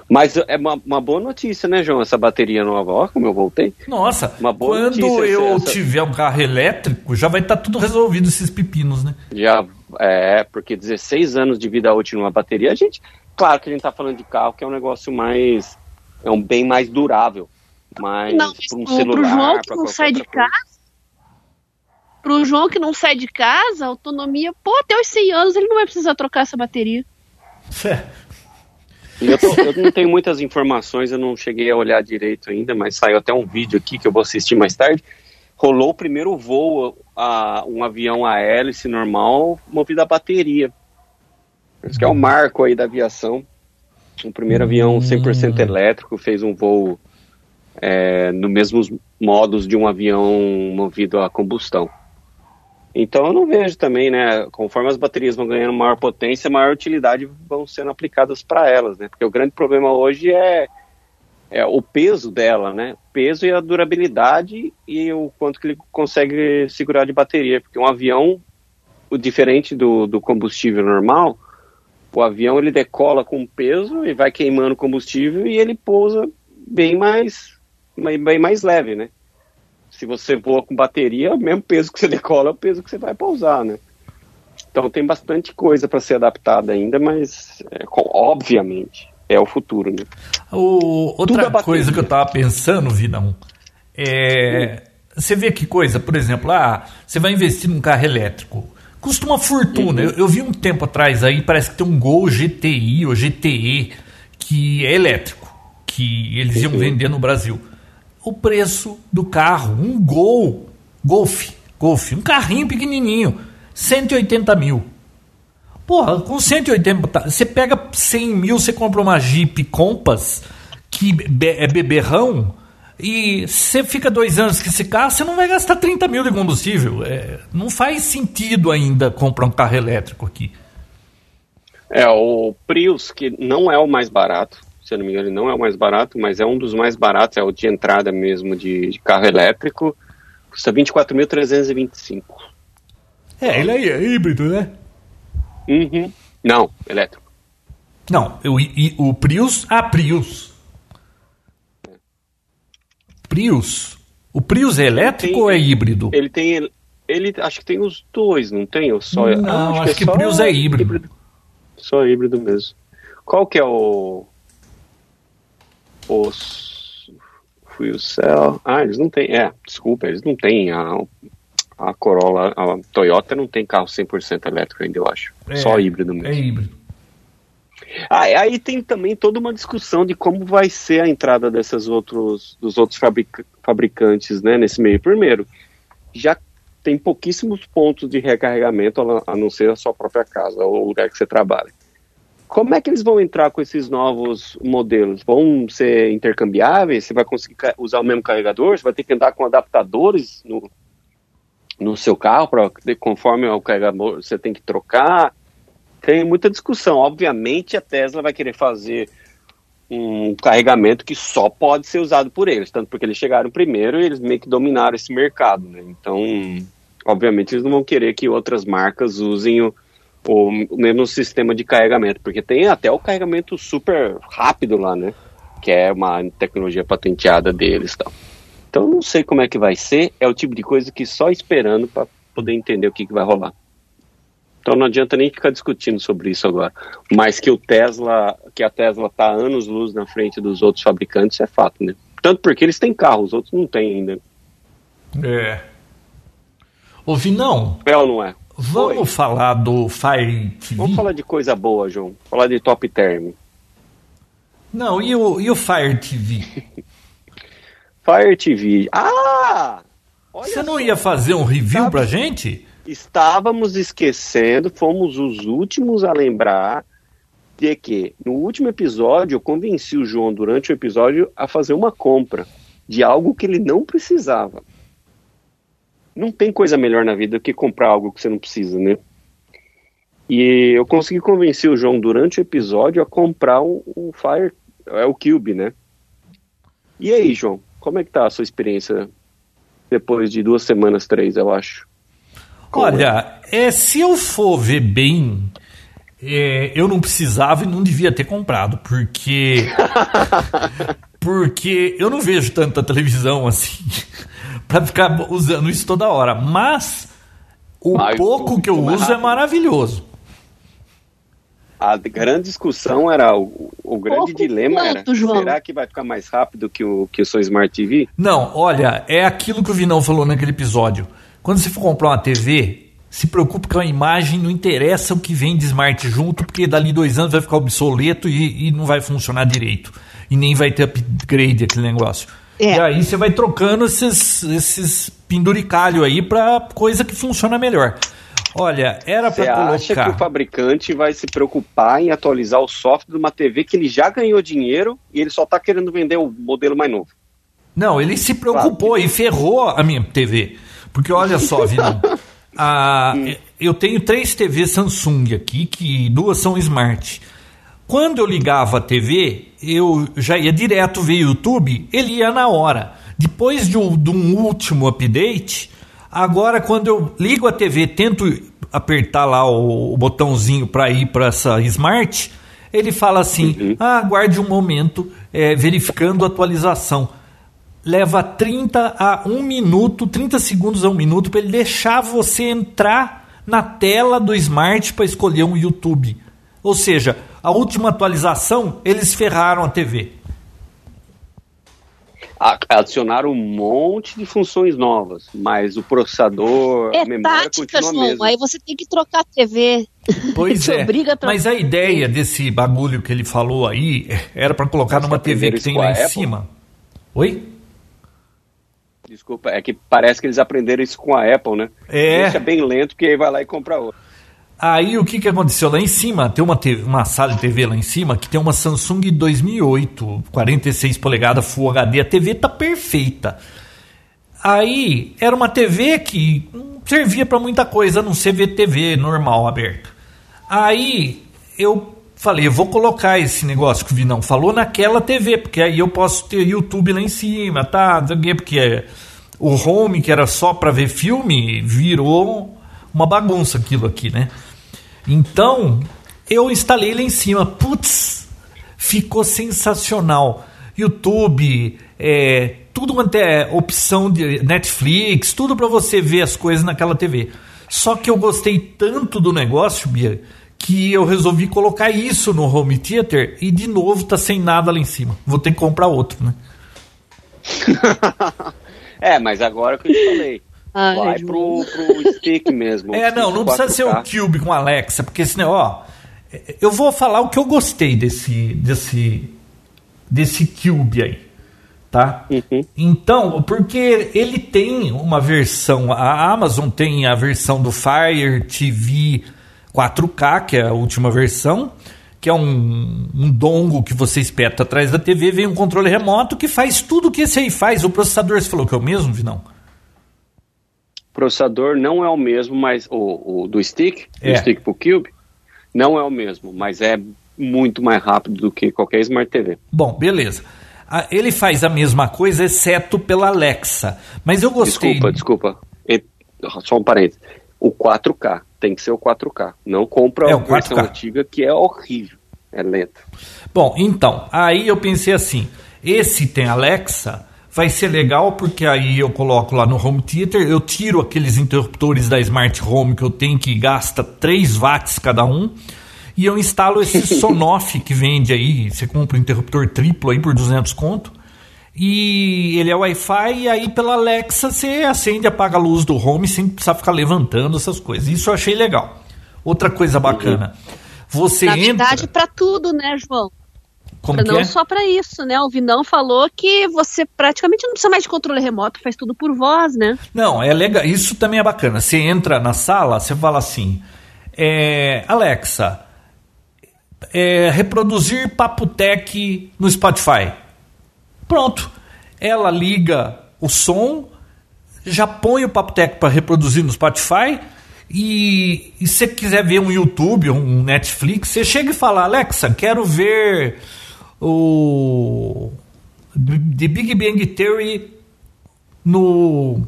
mas é uma, uma, boa notícia, né, João? Essa bateria nova, ó, como eu voltei. Nossa, uma boa quando notícia, eu essa... tiver um carro elétrico, já vai estar tá tudo resolvido esses pepinos, né? Já, é, porque 16 anos de vida útil numa bateria, a gente, claro que a gente está falando de carro, que é um negócio mais, é um bem mais durável. Mas não, para um celular, pro João que não sai de casa, pro João que não sai de casa, a autonomia, pô, até os 100 anos ele não vai precisar trocar essa bateria. É. Eu, tô, eu, não tenho muitas informações, eu não cheguei a olhar direito ainda, mas saiu até um vídeo aqui que eu vou assistir mais tarde. Rolou o primeiro voo a um avião a hélice normal movido a bateria. Isso que é o marco aí da aviação. O primeiro avião 100% hum. elétrico fez um voo é, no mesmos modos de um avião movido a combustão. Então eu não vejo também, né? Conforme as baterias vão ganhando maior potência, maior utilidade vão sendo aplicadas para elas, né? Porque o grande problema hoje é, é o peso dela, né? O peso e a durabilidade e o quanto que ele consegue segurar de bateria. Porque um avião, o diferente do, do combustível normal, o avião ele decola com peso e vai queimando combustível e ele pousa bem mais, bem mais leve, né? Se você voa com bateria, o mesmo peso que você decola é o peso que você vai pousar, né? Então tem bastante coisa para ser adaptada ainda, mas é, obviamente é o futuro, né? O, outra coisa que eu tava pensando, Vidão, é você vê que coisa, por exemplo, ah, você vai investir num carro elétrico, custa uma fortuna. Uhum. Eu, eu, vi um tempo atrás aí, parece que tem um Gol GTI ou GTE que é elétrico, que eles iam uhum. vender no Brasil o preço do carro. Um Gol, Golf, Golf, um carrinho pequenininho, 180 mil. Porra, com 180, você pega 100 mil, você compra uma Jeep Compass, que é beberrão, e você fica dois anos com esse carro, você não vai gastar 30 mil de combustível. É, não faz sentido ainda comprar um carro elétrico aqui. É, o Prius, que não é o mais barato, se eu não me engano, ele não é o mais barato, mas é um dos mais baratos, é o de entrada mesmo de, de carro elétrico, custa 24.325. É, ele é híbrido, né? Uhum. Não, elétrico. Não, o, o Prius. Ah, Prius. Prius. O Prius é elétrico tem, ou é híbrido? Ele tem. Ele, acho que tem os dois, não tem? Ou só, não, ah, acho, acho que, é que Prius é híbrido. híbrido. Só híbrido mesmo. Qual que é o os Fuel Cell. Ah, eles não têm. É, desculpa, eles não têm a, a Corolla, a Toyota não tem carro 100% elétrico ainda, eu acho. É, Só híbrido mesmo. É híbrido. Ah, aí tem também toda uma discussão de como vai ser a entrada desses outros, dos outros fabric, fabricantes né, nesse meio. Primeiro, já tem pouquíssimos pontos de recarregamento a não ser a sua própria casa ou o lugar que você trabalha. Como é que eles vão entrar com esses novos modelos? Vão ser intercambiáveis? Você vai conseguir usar o mesmo carregador? Você vai ter que andar com adaptadores no, no seu carro, pra, conforme o carregador você tem que trocar? Tem muita discussão. Obviamente, a Tesla vai querer fazer um carregamento que só pode ser usado por eles, tanto porque eles chegaram primeiro e eles meio que dominaram esse mercado. Né? Então, obviamente, eles não vão querer que outras marcas usem o o mesmo sistema de carregamento, porque tem até o carregamento super rápido lá, né? Que é uma tecnologia patenteada deles tal. Então não sei como é que vai ser, é o tipo de coisa que só esperando para poder entender o que, que vai rolar. Então não adianta nem ficar discutindo sobre isso agora. Mas que o Tesla, que a Tesla está anos luz na frente dos outros fabricantes é fato, né? Tanto porque eles têm carro, os outros não têm ainda. É. Ouvi não. É ou não é? Vamos Oi. falar do Fire TV? Vamos falar de coisa boa, João. Falar de Top Term. Não, e o, e o Fire TV? Fire TV. Ah! Você não só. ia fazer um review Estava... pra gente? Estávamos esquecendo, fomos os últimos a lembrar de que no último episódio eu convenci o João durante o episódio a fazer uma compra de algo que ele não precisava. Não tem coisa melhor na vida do que comprar algo que você não precisa, né? E eu consegui convencer o João durante o episódio a comprar o, o Fire, é o Cube, né? E aí, João, como é que tá a sua experiência depois de duas semanas, três, eu acho? Como Olha, é? é? se eu for ver bem, é, eu não precisava e não devia ter comprado, porque. porque eu não vejo tanta televisão assim para ficar usando isso toda hora. Mas o Mas, pouco que eu uso é maravilhoso. A grande discussão era o, o grande dilema era será que vai ficar mais rápido que o que o seu Smart TV? Não, olha, é aquilo que o Vinão falou naquele episódio. Quando você for comprar uma TV, se preocupe com a imagem, não interessa o que vem de Smart junto, porque dali dois anos vai ficar obsoleto e, e não vai funcionar direito. E nem vai ter upgrade aquele negócio. É. E aí você vai trocando esses, esses penduricalhos aí para coisa que funciona melhor. Olha, era para colocar... Você acha que o fabricante vai se preocupar em atualizar o software de uma TV que ele já ganhou dinheiro e ele só está querendo vender o modelo mais novo? Não, ele se preocupou claro. e ferrou a minha TV. Porque olha só, Vinão, a, eu tenho três TVs Samsung aqui, que duas são smart. Quando eu ligava a TV, eu já ia direto ver YouTube, ele ia na hora. Depois de um, de um último update, Agora, quando eu ligo a TV, tento apertar lá o, o botãozinho para ir para essa Smart, ele fala assim: uhum. ah, aguarde um momento, é, verificando a atualização. Leva 30 a 1 minuto, 30 segundos a 1 minuto para ele deixar você entrar na tela do Smart para escolher um YouTube. Ou seja, a última atualização, eles ferraram a TV adicionaram um monte de funções novas, mas o processador, é a memória tática, continua João. mesmo. Aí você tem que trocar a TV. Pois é. Mas a ideia desse bagulho que ele falou aí era para colocar numa TV que tem lá em Apple? cima. Oi? Desculpa, é que parece que eles aprenderam isso com a Apple, né? É. Deixa bem lento que aí vai lá e compra outro. Aí o que, que aconteceu lá em cima? Tem uma, TV, uma sala de TV lá em cima que tem uma Samsung 2008, 46 polegadas Full HD. A TV tá perfeita. Aí era uma TV que servia para muita coisa, a não ser ver TV normal aberta. Aí eu falei, eu vou colocar esse negócio que o Vinão falou naquela TV, porque aí eu posso ter YouTube lá em cima, tá? Porque o home que era só para ver filme virou uma bagunça aquilo aqui, né? Então, eu instalei lá em cima. Putz, ficou sensacional. YouTube, é, tudo quanto é opção de Netflix, tudo para você ver as coisas naquela TV. Só que eu gostei tanto do negócio, Bia, que eu resolvi colocar isso no home theater e de novo tá sem nada lá em cima. Vou ter que comprar outro, né? é, mas agora que eu te falei, Ai, vai pro, pro stick mesmo. É, não, não precisa ser o Cube com Alexa, porque senão, ó, eu vou falar o que eu gostei desse desse desse Cube aí, tá? Uhum. Então, porque ele tem uma versão, a Amazon tem a versão do Fire TV 4K, que é a última versão, que é um, um dongo que você espeta atrás da TV, vem um controle remoto que faz tudo o que esse aí faz. O processador, você falou que é o mesmo, Vinão? Processador não é o mesmo, mas o, o do stick, é. do stick pro Cube, não é o mesmo, mas é muito mais rápido do que qualquer Smart TV. Bom, beleza. Ele faz a mesma coisa, exceto pela Alexa. Mas eu gostei. Desculpa, desculpa. Só um parênteses. O 4K tem que ser o 4K. Não compra é, a versão antiga que é horrível. É lento. Bom, então, aí eu pensei assim: esse tem Alexa, vai ser legal porque aí eu coloco lá no home theater, eu tiro aqueles interruptores da Smart Home que eu tenho que gasta 3 watts cada um. E eu instalo esse Sonoff que vende aí, você compra um interruptor triplo aí por 200 conto. E ele é Wi-Fi e aí pela Alexa você acende e apaga a luz do home sem precisar ficar levantando essas coisas. Isso eu achei legal. Outra coisa bacana. Você Na verdade, entra... para tudo, né, João? Como não é? só para isso, né? O Vinão falou que você praticamente não precisa mais de controle remoto, faz tudo por voz, né? Não, é legal. Isso também é bacana. Você entra na sala, você fala assim: é, Alexa, é, reproduzir Papotec no Spotify. Pronto. Ela liga o som, já põe o Papotec para reproduzir no Spotify. E, e se você quiser ver um YouTube, um Netflix, você chega e fala: Alexa, quero ver o The Big Bang Theory no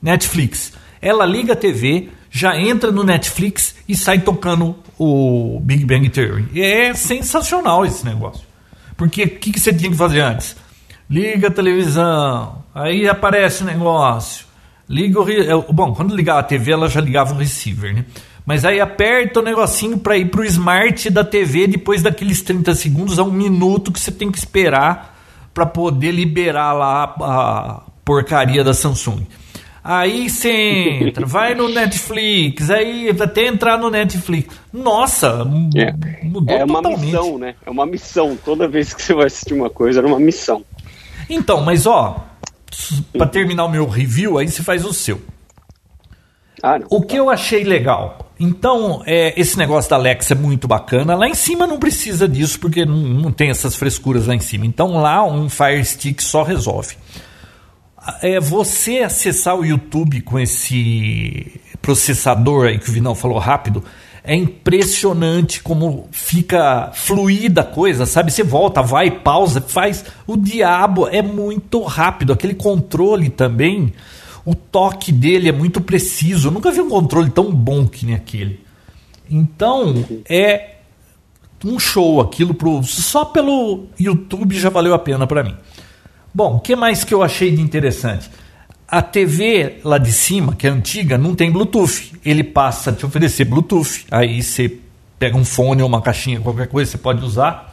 Netflix. Ela liga a TV, já entra no Netflix e sai tocando o Big Bang Theory. É sensacional esse negócio. Porque o que, que você tinha que fazer antes? Liga a televisão, aí aparece o negócio. Liga o. É, bom, quando ligava a TV, ela já ligava o receiver, né? Mas aí aperta o negocinho para ir pro smart da TV depois daqueles 30 segundos a um minuto que você tem que esperar para poder liberar lá a porcaria da Samsung. Aí você entra, vai no Netflix, aí até entrar no Netflix. Nossa, é, mudou é uma totalmente. missão, né? É uma missão. Toda vez que você vai assistir uma coisa, era uma missão. Então, mas ó, para terminar o meu review, aí você faz o seu. Ah, o que eu achei legal. Então, é, esse negócio da Alexa é muito bacana. Lá em cima não precisa disso, porque não, não tem essas frescuras lá em cima. Então, lá um Fire Stick só resolve é você acessar o YouTube com esse processador aí que o Vinão falou rápido, é impressionante como fica fluida a coisa, sabe? Você volta, vai, pausa, faz. O diabo é muito rápido. Aquele controle também, o toque dele é muito preciso. Eu nunca vi um controle tão bom que nem aquele. Então, é um show aquilo pro só pelo YouTube já valeu a pena para mim. Bom, o que mais que eu achei de interessante? A TV lá de cima, que é antiga, não tem Bluetooth. Ele passa a te oferecer Bluetooth. Aí você pega um fone ou uma caixinha, qualquer coisa, você pode usar.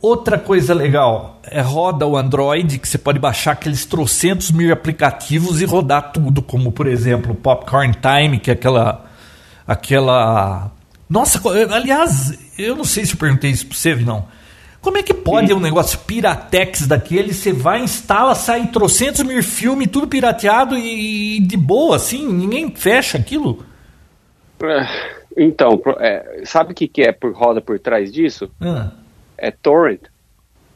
Outra coisa legal é roda o Android, que você pode baixar aqueles trocentos mil aplicativos e rodar tudo, como por exemplo o Popcorn Time, que é aquela. aquela. Nossa, aliás, eu não sei se eu perguntei isso para você, não. Como é que pode Sim. um negócio piratex daquele? Você vai, instala, sai trocentos mil filmes, tudo pirateado e, e, de boa, assim, ninguém fecha aquilo? É, então, é, sabe o que, que é por roda por trás disso? Ah. É torrent.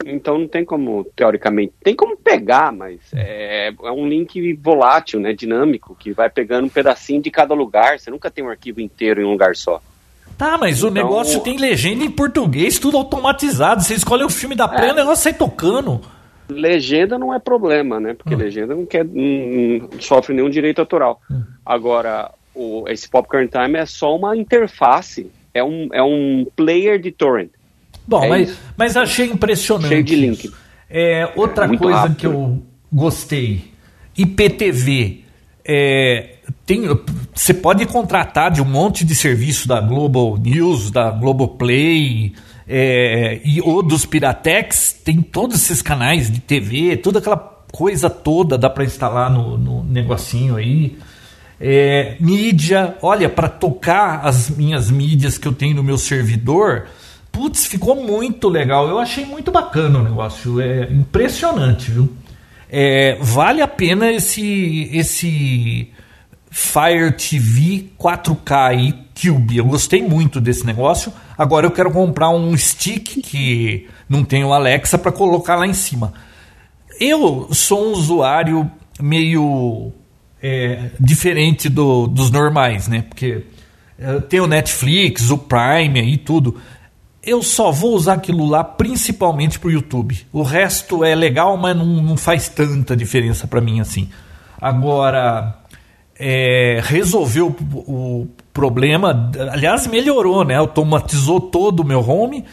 Então não tem como, teoricamente, tem como pegar, mas é, é, um link volátil, né, dinâmico, que vai pegando um pedacinho de cada lugar. Você nunca tem um arquivo inteiro em um lugar só. Tá, mas então, o negócio tem legenda em português, tudo automatizado. Você escolhe o filme da Play, é. o negócio sai tocando. Legenda não é problema, né? Porque hum. legenda não quer, não, não, sofre nenhum direito autoral. Hum. Agora, o, esse Popcorn Time é só uma interface, é um, é um player de torrent. Bom, é mas, mas achei impressionante. Cheio de link. É, outra é coisa rápido. que eu gostei, IPTV. É, tem, você pode contratar de um monte de serviço da Global News, da Globoplay é, e ou dos Piratex, tem todos esses canais de TV, toda aquela coisa toda dá para instalar no, no, negocinho aí. É, mídia, olha, para tocar as minhas mídias que eu tenho no meu servidor, putz, ficou muito legal. Eu achei muito bacana o negócio, é impressionante, viu? É, vale a pena esse esse Fire TV 4K e Cube. Eu gostei muito desse negócio. Agora eu quero comprar um stick que não tem o Alexa para colocar lá em cima. Eu sou um usuário meio é, diferente do, dos normais, né? Porque é, tem o Netflix, o Prime e tudo. Eu só vou usar aquilo lá principalmente para o YouTube. O resto é legal, mas não, não faz tanta diferença para mim assim. Agora, é, resolveu o, o, problema, aliás, melhorou, né? Automatizou todo o meu home.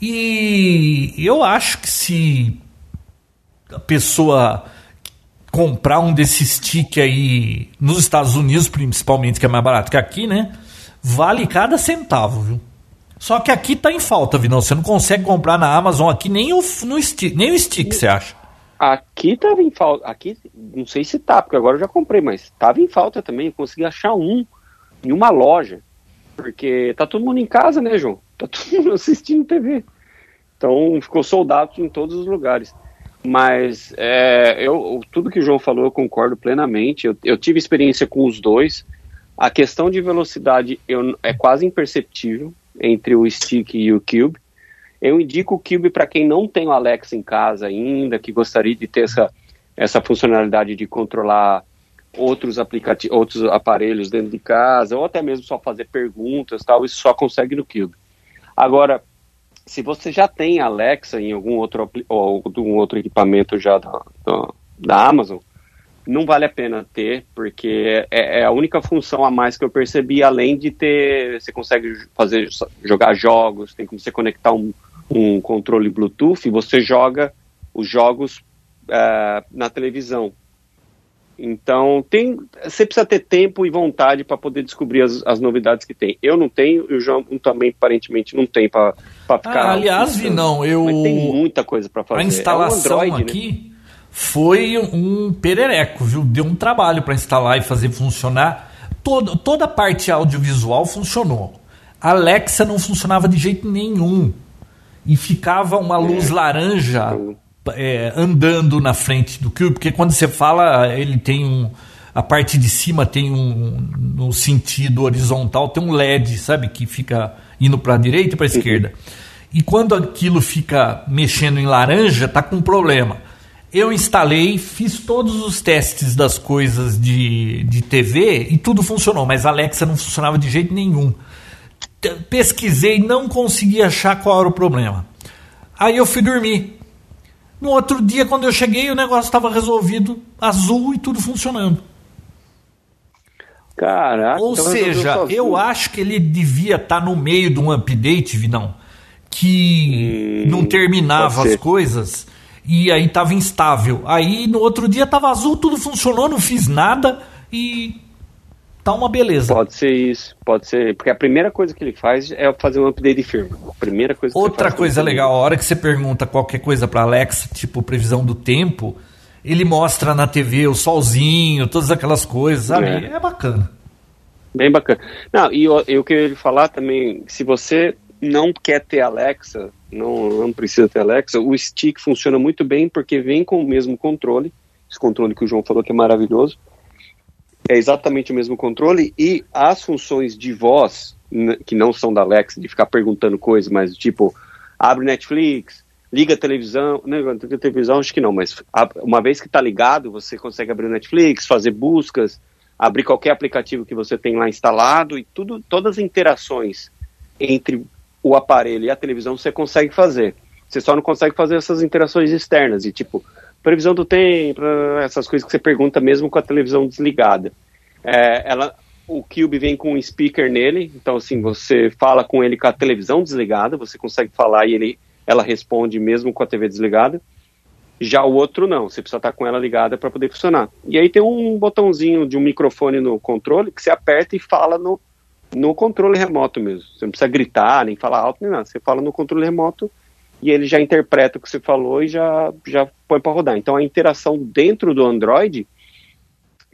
E eu acho que se a pessoa comprar um desses stick aí nos Estados Unidos, principalmente, que é mais barato que aqui, né? Vale cada centavo, viu? Só que aqui tá em falta, Vinão. Você não consegue comprar na Amazon aqui nem o, no stick, nem o stick, você acha? Aqui tava em falta. Aqui, não sei se tá, porque agora eu já comprei, mas tava em falta também. Eu consegui achar um em uma loja. Porque tá todo mundo em casa, né, João? Tá todo mundo assistindo TV. Então ficou soldado em todos os lugares. Mas é, eu, tudo que o João falou eu concordo plenamente. Eu, eu tive experiência com os dois. A questão de velocidade eu, é quase imperceptível. Entre o Stick e o Cube. Eu indico o Cube para quem não tem o Alexa em casa ainda, que gostaria de ter essa, essa funcionalidade de controlar outros aplicativos, outros aparelhos dentro de casa, ou até mesmo só fazer perguntas, tal, isso só consegue no Cube. Agora, se você já tem Alexa em algum outro ou algum outro equipamento já da, da, da Amazon, não vale a pena ter, porque é, é, a única função a mais que eu percebi, além de ter, você consegue fazer jogar jogos, tem como você conectar um, um controle Bluetooth e você joga os jogos uh, na televisão. Então, tem, você precisa ter tempo e vontade para poder descobrir as, as, novidades que tem. Eu não tenho, e o João também aparentemente não tem para ficar. Ah, aliás, vi não, eu. Mas tem muita coisa para fazer. A instalação é um Android, né? aqui né? Foi um perereco, viu? Deu um trabalho para instalar e fazer funcionar. Todo, toda a parte audiovisual funcionou. A Alexa não funcionava de jeito nenhum. E ficava uma luz é. laranja é, andando na frente do Cube, porque quando você fala, ele tem um. A parte de cima tem um. No sentido horizontal, tem um LED, sabe? Que fica indo para a direita e para a esquerda. E quando aquilo fica mexendo em laranja, tá com problema. Eu instalei, fiz todos os testes das coisas de, de TV e tudo funcionou, mas a Alexa não funcionava de jeito nenhum. Pesquisei, não consegui achar qual era o problema. Aí eu fui dormir. No outro dia, quando eu cheguei, o negócio estava resolvido, azul e tudo funcionando. Caraca. Ou então seja, eu acho que ele devia estar tá no meio de um update, Vinão, que hum, não terminava as coisas e aí estava instável. Aí no outro dia estava azul, tudo funcionou, não fiz nada e tá uma beleza. Pode ser isso, pode ser, porque a primeira coisa que ele faz é fazer um update de firma. A primeira coisa Outra coisa legal, a hora que você pergunta qualquer coisa para Alexa, tipo previsão do tempo, ele mostra na TV o solzinho, todas aquelas coisas, sabe? É, é bacana. Bem bacana. Não, e eu, eu queria falar também, se você não quer ter Alexa, não, não precisa ter Alexa, o stick funciona muito bem porque vem com o mesmo controle, esse controle que o João falou que é maravilhoso, é exatamente o mesmo controle e as funções de voz, que não são da Alexa, de ficar perguntando coisas, mas tipo, abre Netflix, liga a televisão, não, liga a televisão acho que não, mas uma vez que está ligado, você consegue abrir Netflix, fazer buscas, abrir qualquer aplicativo que você tem lá instalado e tudo, todas as interações entre o aparelho e a televisão você consegue fazer. Você só não consegue fazer essas interações externas, e tipo, previsão do tempo, essas coisas que você pergunta mesmo com a televisão desligada. É, ela, o Cube vem com um speaker nele, então assim, você fala com ele com a televisão desligada, você consegue falar e ele, ela responde mesmo com a TV desligada. Já o outro não, você precisa estar com ela ligada para poder funcionar. E aí tem um botãozinho de um microfone no controle que você aperta e fala no, no controle remoto mesmo. Você não precisa gritar, nem falar alto, nem nada. Você fala no controle remoto e ele já interpreta o que você falou e já, já põe para rodar. Então a interação dentro do Android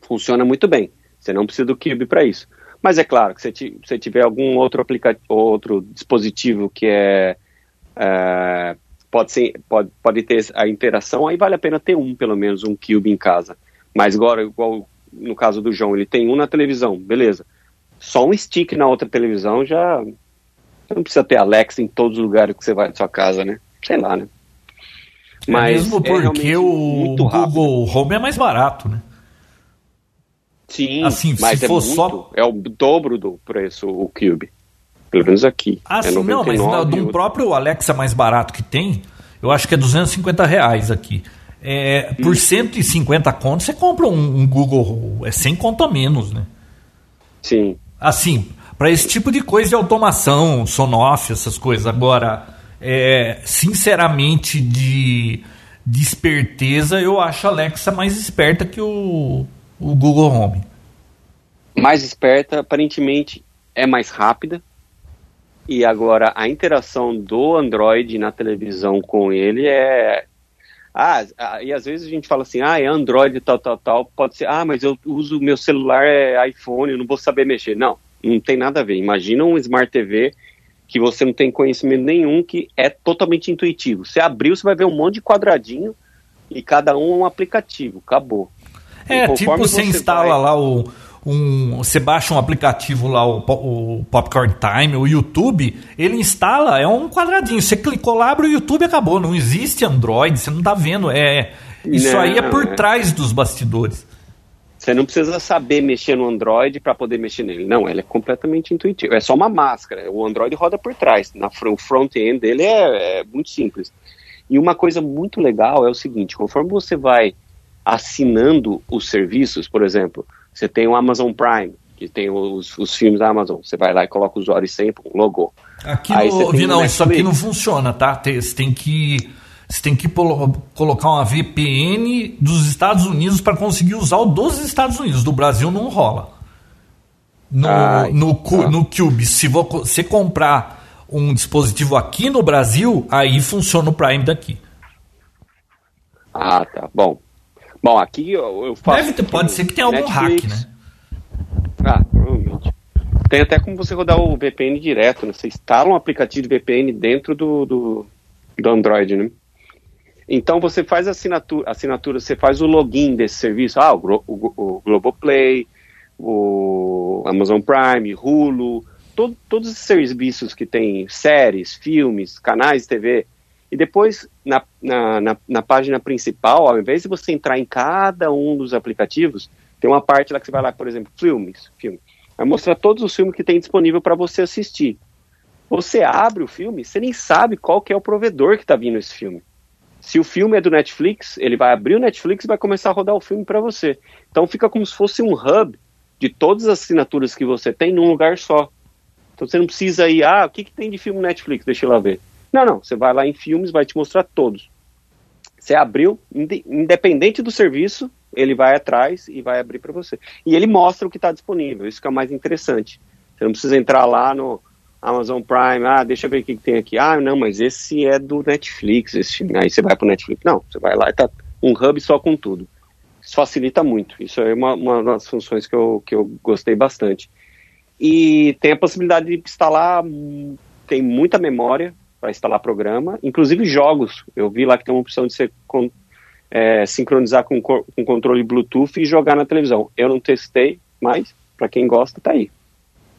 funciona muito bem. Você não precisa do Cube para isso. Mas é claro que se você tiver algum outro aplicativo, outro dispositivo que é, é, pode, ser, pode, pode ter a interação, aí vale a pena ter um, pelo menos, um Cube em casa. Mas agora, igual no caso do João, ele tem um na televisão, beleza. Só um stick na outra televisão já você não precisa ter Alexa em todos os lugares que você vai da sua casa, né? Sei lá, né? É Mas mesmo é porque é o Google Home é mais barato, né? Sim, assim, mas se é, for muito, só... é o dobro do preço o Cube. Pelo menos aqui. Ah, é sim, não, mas no, do próprio Alexa mais barato que tem, eu acho que é 250 reais aqui. É, por hum. 150 contos, você compra um, um Google, é 100 conto a menos, né? Sim. Assim, para esse tipo de coisa de automação, sonoff, essas coisas. Agora, é, sinceramente, de, de esperteza, eu acho a Alexa mais esperta que o, o Google Home. Mais esperta, aparentemente é mais rápida. E agora a interação do Android na televisão com ele é. Ah, e às vezes a gente fala assim, ah, é Android tal, tal, tal. Pode ser, ah, mas eu uso meu celular é iPhone, eu não vou saber mexer. Não, não tem nada a ver. Imagina um Smart TV que você não tem conhecimento nenhum, que é totalmente intuitivo. Você abriu, você vai ver um monte de quadradinho e cada um é um aplicativo. Acabou. É, tipo você instala vai... lá o, um, você baixa um aplicativo lá, o, o, Popcorn Time, o YouTube, ele instala, é um quadradinho. Você clicou lá, abre o YouTube acabou. Não existe Android, você não está vendo. É, isso não, aí é por é. trás dos bastidores. Você não precisa saber mexer no Android para poder mexer nele. Não, ele é completamente intuitivo. É só uma máscara. O Android roda por trás. Na, o front-end dele é, é muito simples. E uma coisa muito legal é o seguinte: conforme você vai assinando os serviços, por exemplo, você tem o Amazon Prime, que tem os, os filmes da Amazon. Você vai lá e coloca o usuário sempre, um logo. Aqui Aí no, Vinão, isso aqui não funciona, tá? Você tem que você tem que colocar uma VPN dos Estados Unidos para conseguir usar o dos Estados Unidos. Do Brasil não rola. No, Ai, no, tá. no Cube, se você comprar um dispositivo aqui no Brasil, aí funciona o Prime daqui. Ah, tá. Bom, Bom, aqui eu, eu faço. Deve ter, pode ser que tenha algum Netflix. hack, né? Ah, provavelmente. Tem até como você rodar o VPN direto, né? Você instala um aplicativo de VPN dentro do, do, do Android, né? Então você faz assinatura, assinatura, você faz o login desse serviço, ah, o, o, o Globoplay, o Amazon Prime, Hulu, todo, todos os serviços que tem séries, filmes, canais de TV, e depois, na, na, na, na, página principal, ao invés de você entrar em cada um dos aplicativos, tem uma parte lá que você vai lá, por exemplo, filmes, filme. Vai mostrar todos os filmes que tem disponível para você assistir. Você abre o filme, você nem sabe qual que é o provedor que está vindo esse filme. Se o filme é do Netflix, ele vai abrir o Netflix e vai começar a rodar o filme para você. Então fica como se fosse um hub de todas as assinaturas que você tem num lugar só. Então você não precisa ir, ah, o que, que tem de filme Netflix? Deixa eu lá ver. Não, não. Você vai lá em filmes, vai te mostrar todos. Você abriu, independente do serviço, ele vai atrás e vai abrir para você. E ele mostra o que está disponível. Isso que é mais interessante. Você não precisa entrar lá no Amazon Prime, ah, deixa eu ver o que, que tem aqui. Ah, não, mas esse é do Netflix, esse filme. Aí você vai para o Netflix. Não, você vai lá e tá um hub só com tudo. Isso facilita muito. Isso é uma, uma das funções que eu, que eu gostei bastante. E tem a possibilidade de instalar, hum, tem muita memória, para instalar programa, inclusive jogos. Eu vi lá que tem uma opção de você com, é, sincronizar com, com controle Bluetooth e jogar na televisão. Eu não testei, mas para quem gosta, tá aí.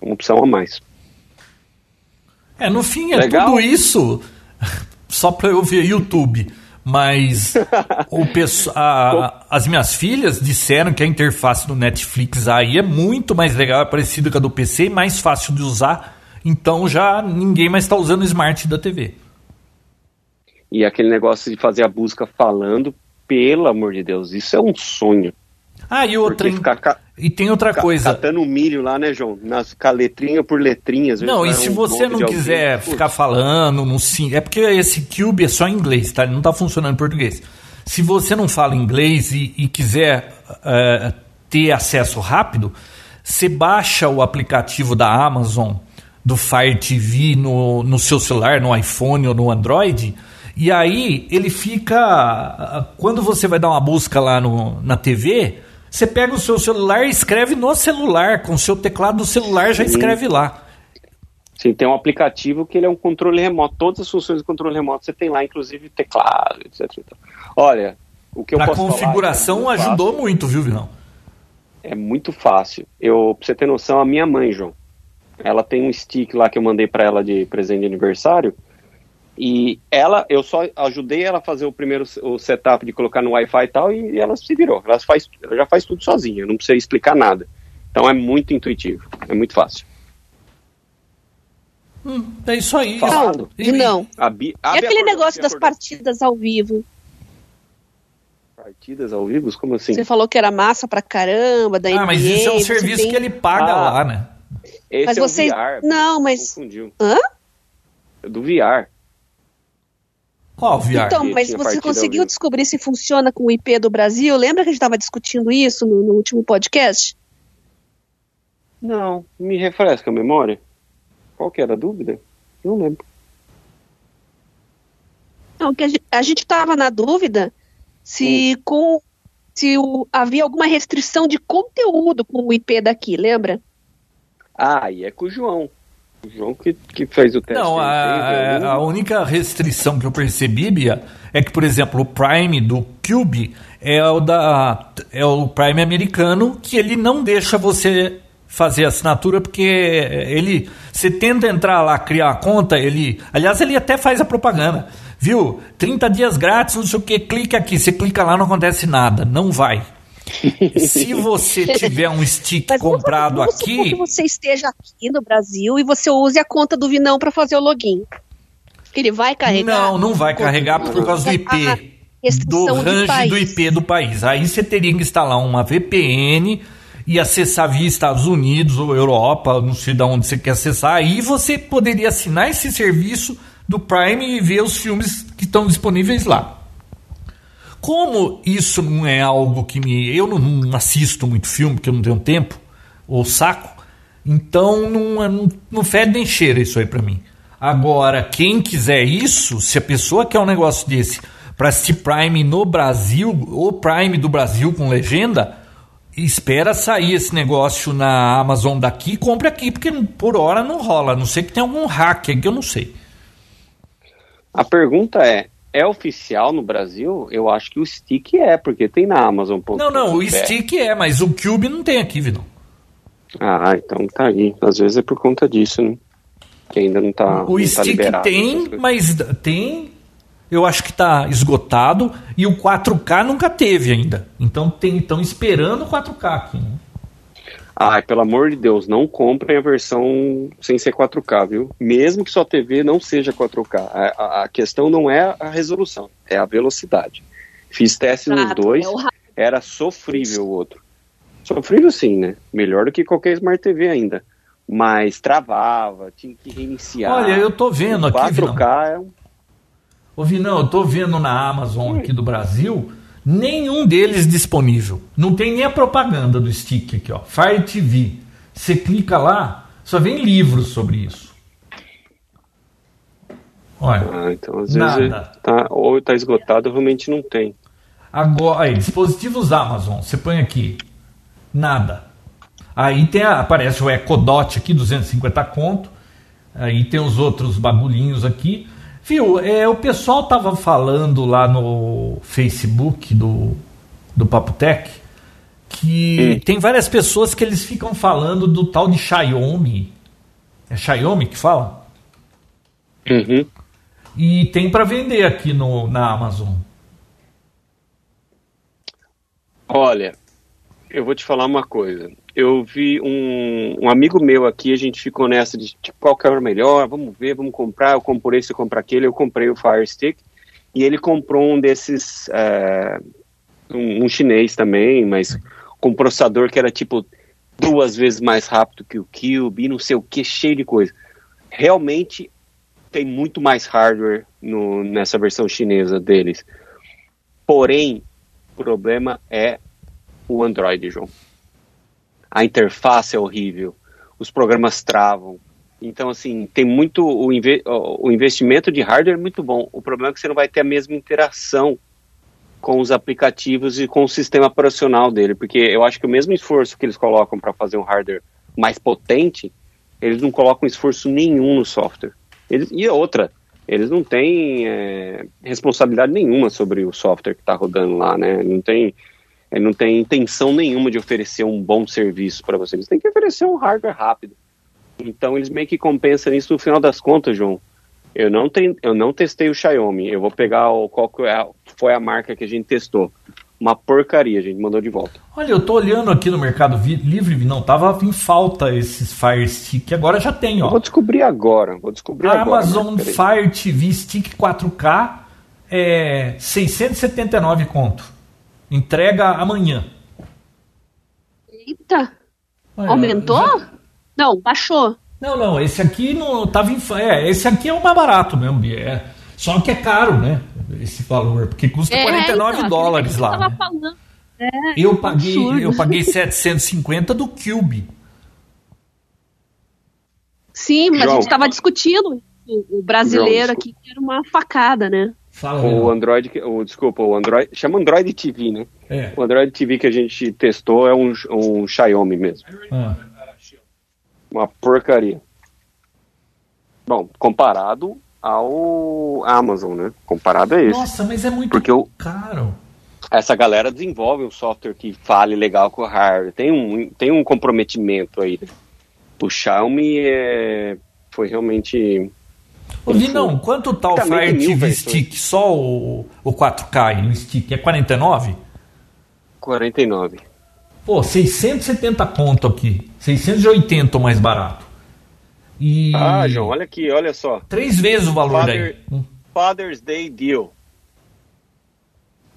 Uma opção a mais. É, no fim é Legal. tudo isso só para eu ver YouTube. Mas o a, as minhas filhas disseram que a interface do Netflix aí é muito mais legal, é parecida com a do PC e mais fácil de usar então já ninguém mais está usando o smart da TV. E aquele negócio de fazer a busca falando, pelo amor de Deus, isso é um sonho. Ah, e outra. Ficar, e tem outra coisa. Catando milho lá, né, João? Nas, letrinha por letrinhas. Não, e se um você não quiser alguém, ficar falando, não sim, é porque esse Cube é só em inglês, tá? Ele não está funcionando em português. Se você não fala inglês e, e quiser uh, ter acesso rápido, você baixa o aplicativo da Amazon do Fire TV no, no seu celular, no iPhone ou no Android. E aí ele fica. Quando você vai dar uma busca lá no, na TV, você pega o seu celular e escreve no celular, com o seu teclado do celular já escreve lá. Sim, tem um aplicativo que ele é um controle remoto. Todas as funções de controle remoto você tem lá, inclusive teclado, etc. Olha, o que eu pra posso configuração falar, é muito ajudou muito, viu, Vinão? É muito fácil. Eu, pra você ter noção, a minha mãe, João, ela tem um stick lá que eu mandei para ela de presente de aniversário. E ela, eu só ajudei ela a fazer o primeiro o setup de colocar no Wi-Fi e tal, e ela se virou. Ela, faz, ela já faz tudo sozinha, não precisa explicar nada. Então é muito intuitivo, é muito fácil. Hum, é isso aí. Falado. Não, não. A Bi, a e aquele negócio das partidas ao vivo? Partidas ao vivo? Como assim? Você falou que era massa pra caramba, da Ah, NBA, mas isso é um serviço tem... que ele paga ah, lá, né? Esse mas é você... o VR. Não, mas. Confundiu. Hã? É do VR. Qual VR? Então, mas você conseguiu descobrir se funciona com o IP do Brasil? Lembra que a gente estava discutindo isso no, no, último podcast? Não, me refresca a memória. Qual que era a dúvida? Não lembro. Não, que a gente estava na dúvida se hum. com se o, havia alguma restrição de conteúdo com o IP daqui, lembra? Ah, e é com o João. O João que, que fez o teste. Não, a, a, única restrição que eu percebi, Bia, é que, por exemplo, o Prime do Cube é o da é o Prime americano que ele não deixa você fazer assinatura porque ele você tenta entrar lá criar a conta ele aliás ele até faz a propaganda viu 30 dias grátis não sei o que clica aqui você clica lá não acontece nada não vai se você tiver um stick Mas comprado vamos, vamos aqui que você esteja aqui no Brasil e você use a conta do Vinão para fazer o login. Ele vai carregar não não vai carregar por causa do IP do range do IP do país. Aí você teria que instalar uma VPN e acessar via Estados Unidos ou Europa, não sei de onde você quer acessar, aí você poderia assinar esse serviço do Prime e ver os filmes que estão disponíveis lá. Como isso não é algo que me. Eu não assisto muito filme, porque eu não tenho tempo, ou saco, então não, não, não fede nem cheira isso aí para mim. Agora, quem quiser isso, se a pessoa quer um negócio desse para assistir Prime no Brasil, ou Prime do Brasil com legenda, espera sair esse negócio na Amazon daqui, compre aqui, porque por hora não rola. A não sei que tem algum hack que eu não sei. A pergunta é: é oficial no Brasil? Eu acho que o Stick é, porque tem na Amazon. Não, não, o Stick é, mas o Cube não tem aqui, Vidão. Ah, então tá aí. Às vezes é por conta disso, né? Que ainda não tá. O não Stick tá tem, mas tem eu acho que está esgotado e o 4K nunca teve ainda. Então estão esperando o 4K aqui. Né? Ai, pelo amor de Deus, não comprem a versão sem ser 4K, viu? Mesmo que sua TV não seja 4K. A, a, a questão não é a resolução, é a velocidade. Fiz teste nos dois, é era sofrível o outro. Sofrível sim, né? Melhor do que qualquer Smart TV ainda. Mas travava, tinha que reiniciar. Olha, eu tô vendo aqui. 4K é um Ô Vinão, eu tô vendo na Amazon aqui do Brasil, nenhum deles disponível. Não tem nem a propaganda do stick aqui, ó. Fire TV. Você clica lá, só vem livros sobre isso. Olha. Ah, então às nada. vezes tá, ou tá esgotado, realmente não tem. Agora, aí, dispositivos Amazon, você põe aqui. Nada. Aí tem a, aparece o Ecodot aqui, 250 conto. Aí tem os outros bagulhinhos aqui. Viu, é, o pessoal tava falando lá no Facebook do, do Papo Tech que hum. tem várias pessoas que eles ficam falando do tal de Xiaomi. É Xiaomi que fala? Uhum. E tem para vender aqui no, na Amazon. Olha, eu vou te falar uma coisa eu vi um, um, amigo meu aqui, a gente ficou nessa de tipo, qual que o melhor, vamos ver, vamos comprar, eu compro esse, eu compro aquele, eu comprei o Fire Stick, e ele comprou um desses, é, um, um, chinês também, mas com processador que era tipo duas vezes mais rápido que o Cube, e não sei o que, cheio de coisa. Realmente tem muito mais hardware no, nessa versão chinesa deles. Porém, o problema é o Android, João a interface é horrível, os programas travam. Então, assim, tem muito. O, inve o investimento de hardware é muito bom. O problema é que você não vai ter a mesma interação com os aplicativos e com o sistema operacional dele, porque eu acho que o mesmo esforço que eles colocam para fazer um hardware mais potente, eles não colocam esforço nenhum no software. Eles, e outra, eles não têm é, responsabilidade nenhuma sobre o software que está rodando lá, né? Não tem ele não tem intenção nenhuma de oferecer um bom serviço para você. Eles têm que oferecer um hardware rápido. Então eles meio que compensam isso no final das contas, João. Eu não, tem, eu não testei o Xiaomi. Eu vou pegar o, qual é, foi a marca que a gente testou. Uma porcaria, a gente mandou de volta. Olha, eu tô olhando aqui no Mercado Livre, não tava em falta esses Fire Stick, agora já tem, ó. Eu vou descobrir agora, vou descobrir a agora. Amazon Fire TV Stick 4K é 679 conto. Entrega amanhã. Eita! Aumentou? Já... Não, baixou. Não, não, esse aqui não tava em. É, esse aqui é o mais barato mesmo, é. Só que é caro, né? Esse valor, porque custa é, 49 então, dólares lá. Né? É, eu paguei, absurdo. eu paguei 750 do Cube. Sim, mas João. a gente estava discutindo o brasileiro João, aqui que era uma facada, né? Fala, o Android, o, desculpa, o Android, chama Android TV, né? É. O Android TV que a gente testou é um, um Xiaomi mesmo. Ah. Uma porcaria. Bom, comparado ao Amazon, né? Comparado a esse. Nossa, mas é muito Porque caro. essa galera desenvolve um software que fale legal com o hardware. Tem um, tem um comprometimento aí. Né? O Xiaomi é, foi realmente. Ouvi não, quanto tá o Fire TV Stick? Só o, o 4K no stick? É 49? 49. Pô, 670 conto aqui. 680 o mais barato. E... Ah, João, olha aqui, olha só. Três vezes o valor Father, daí. Father's Day Deal.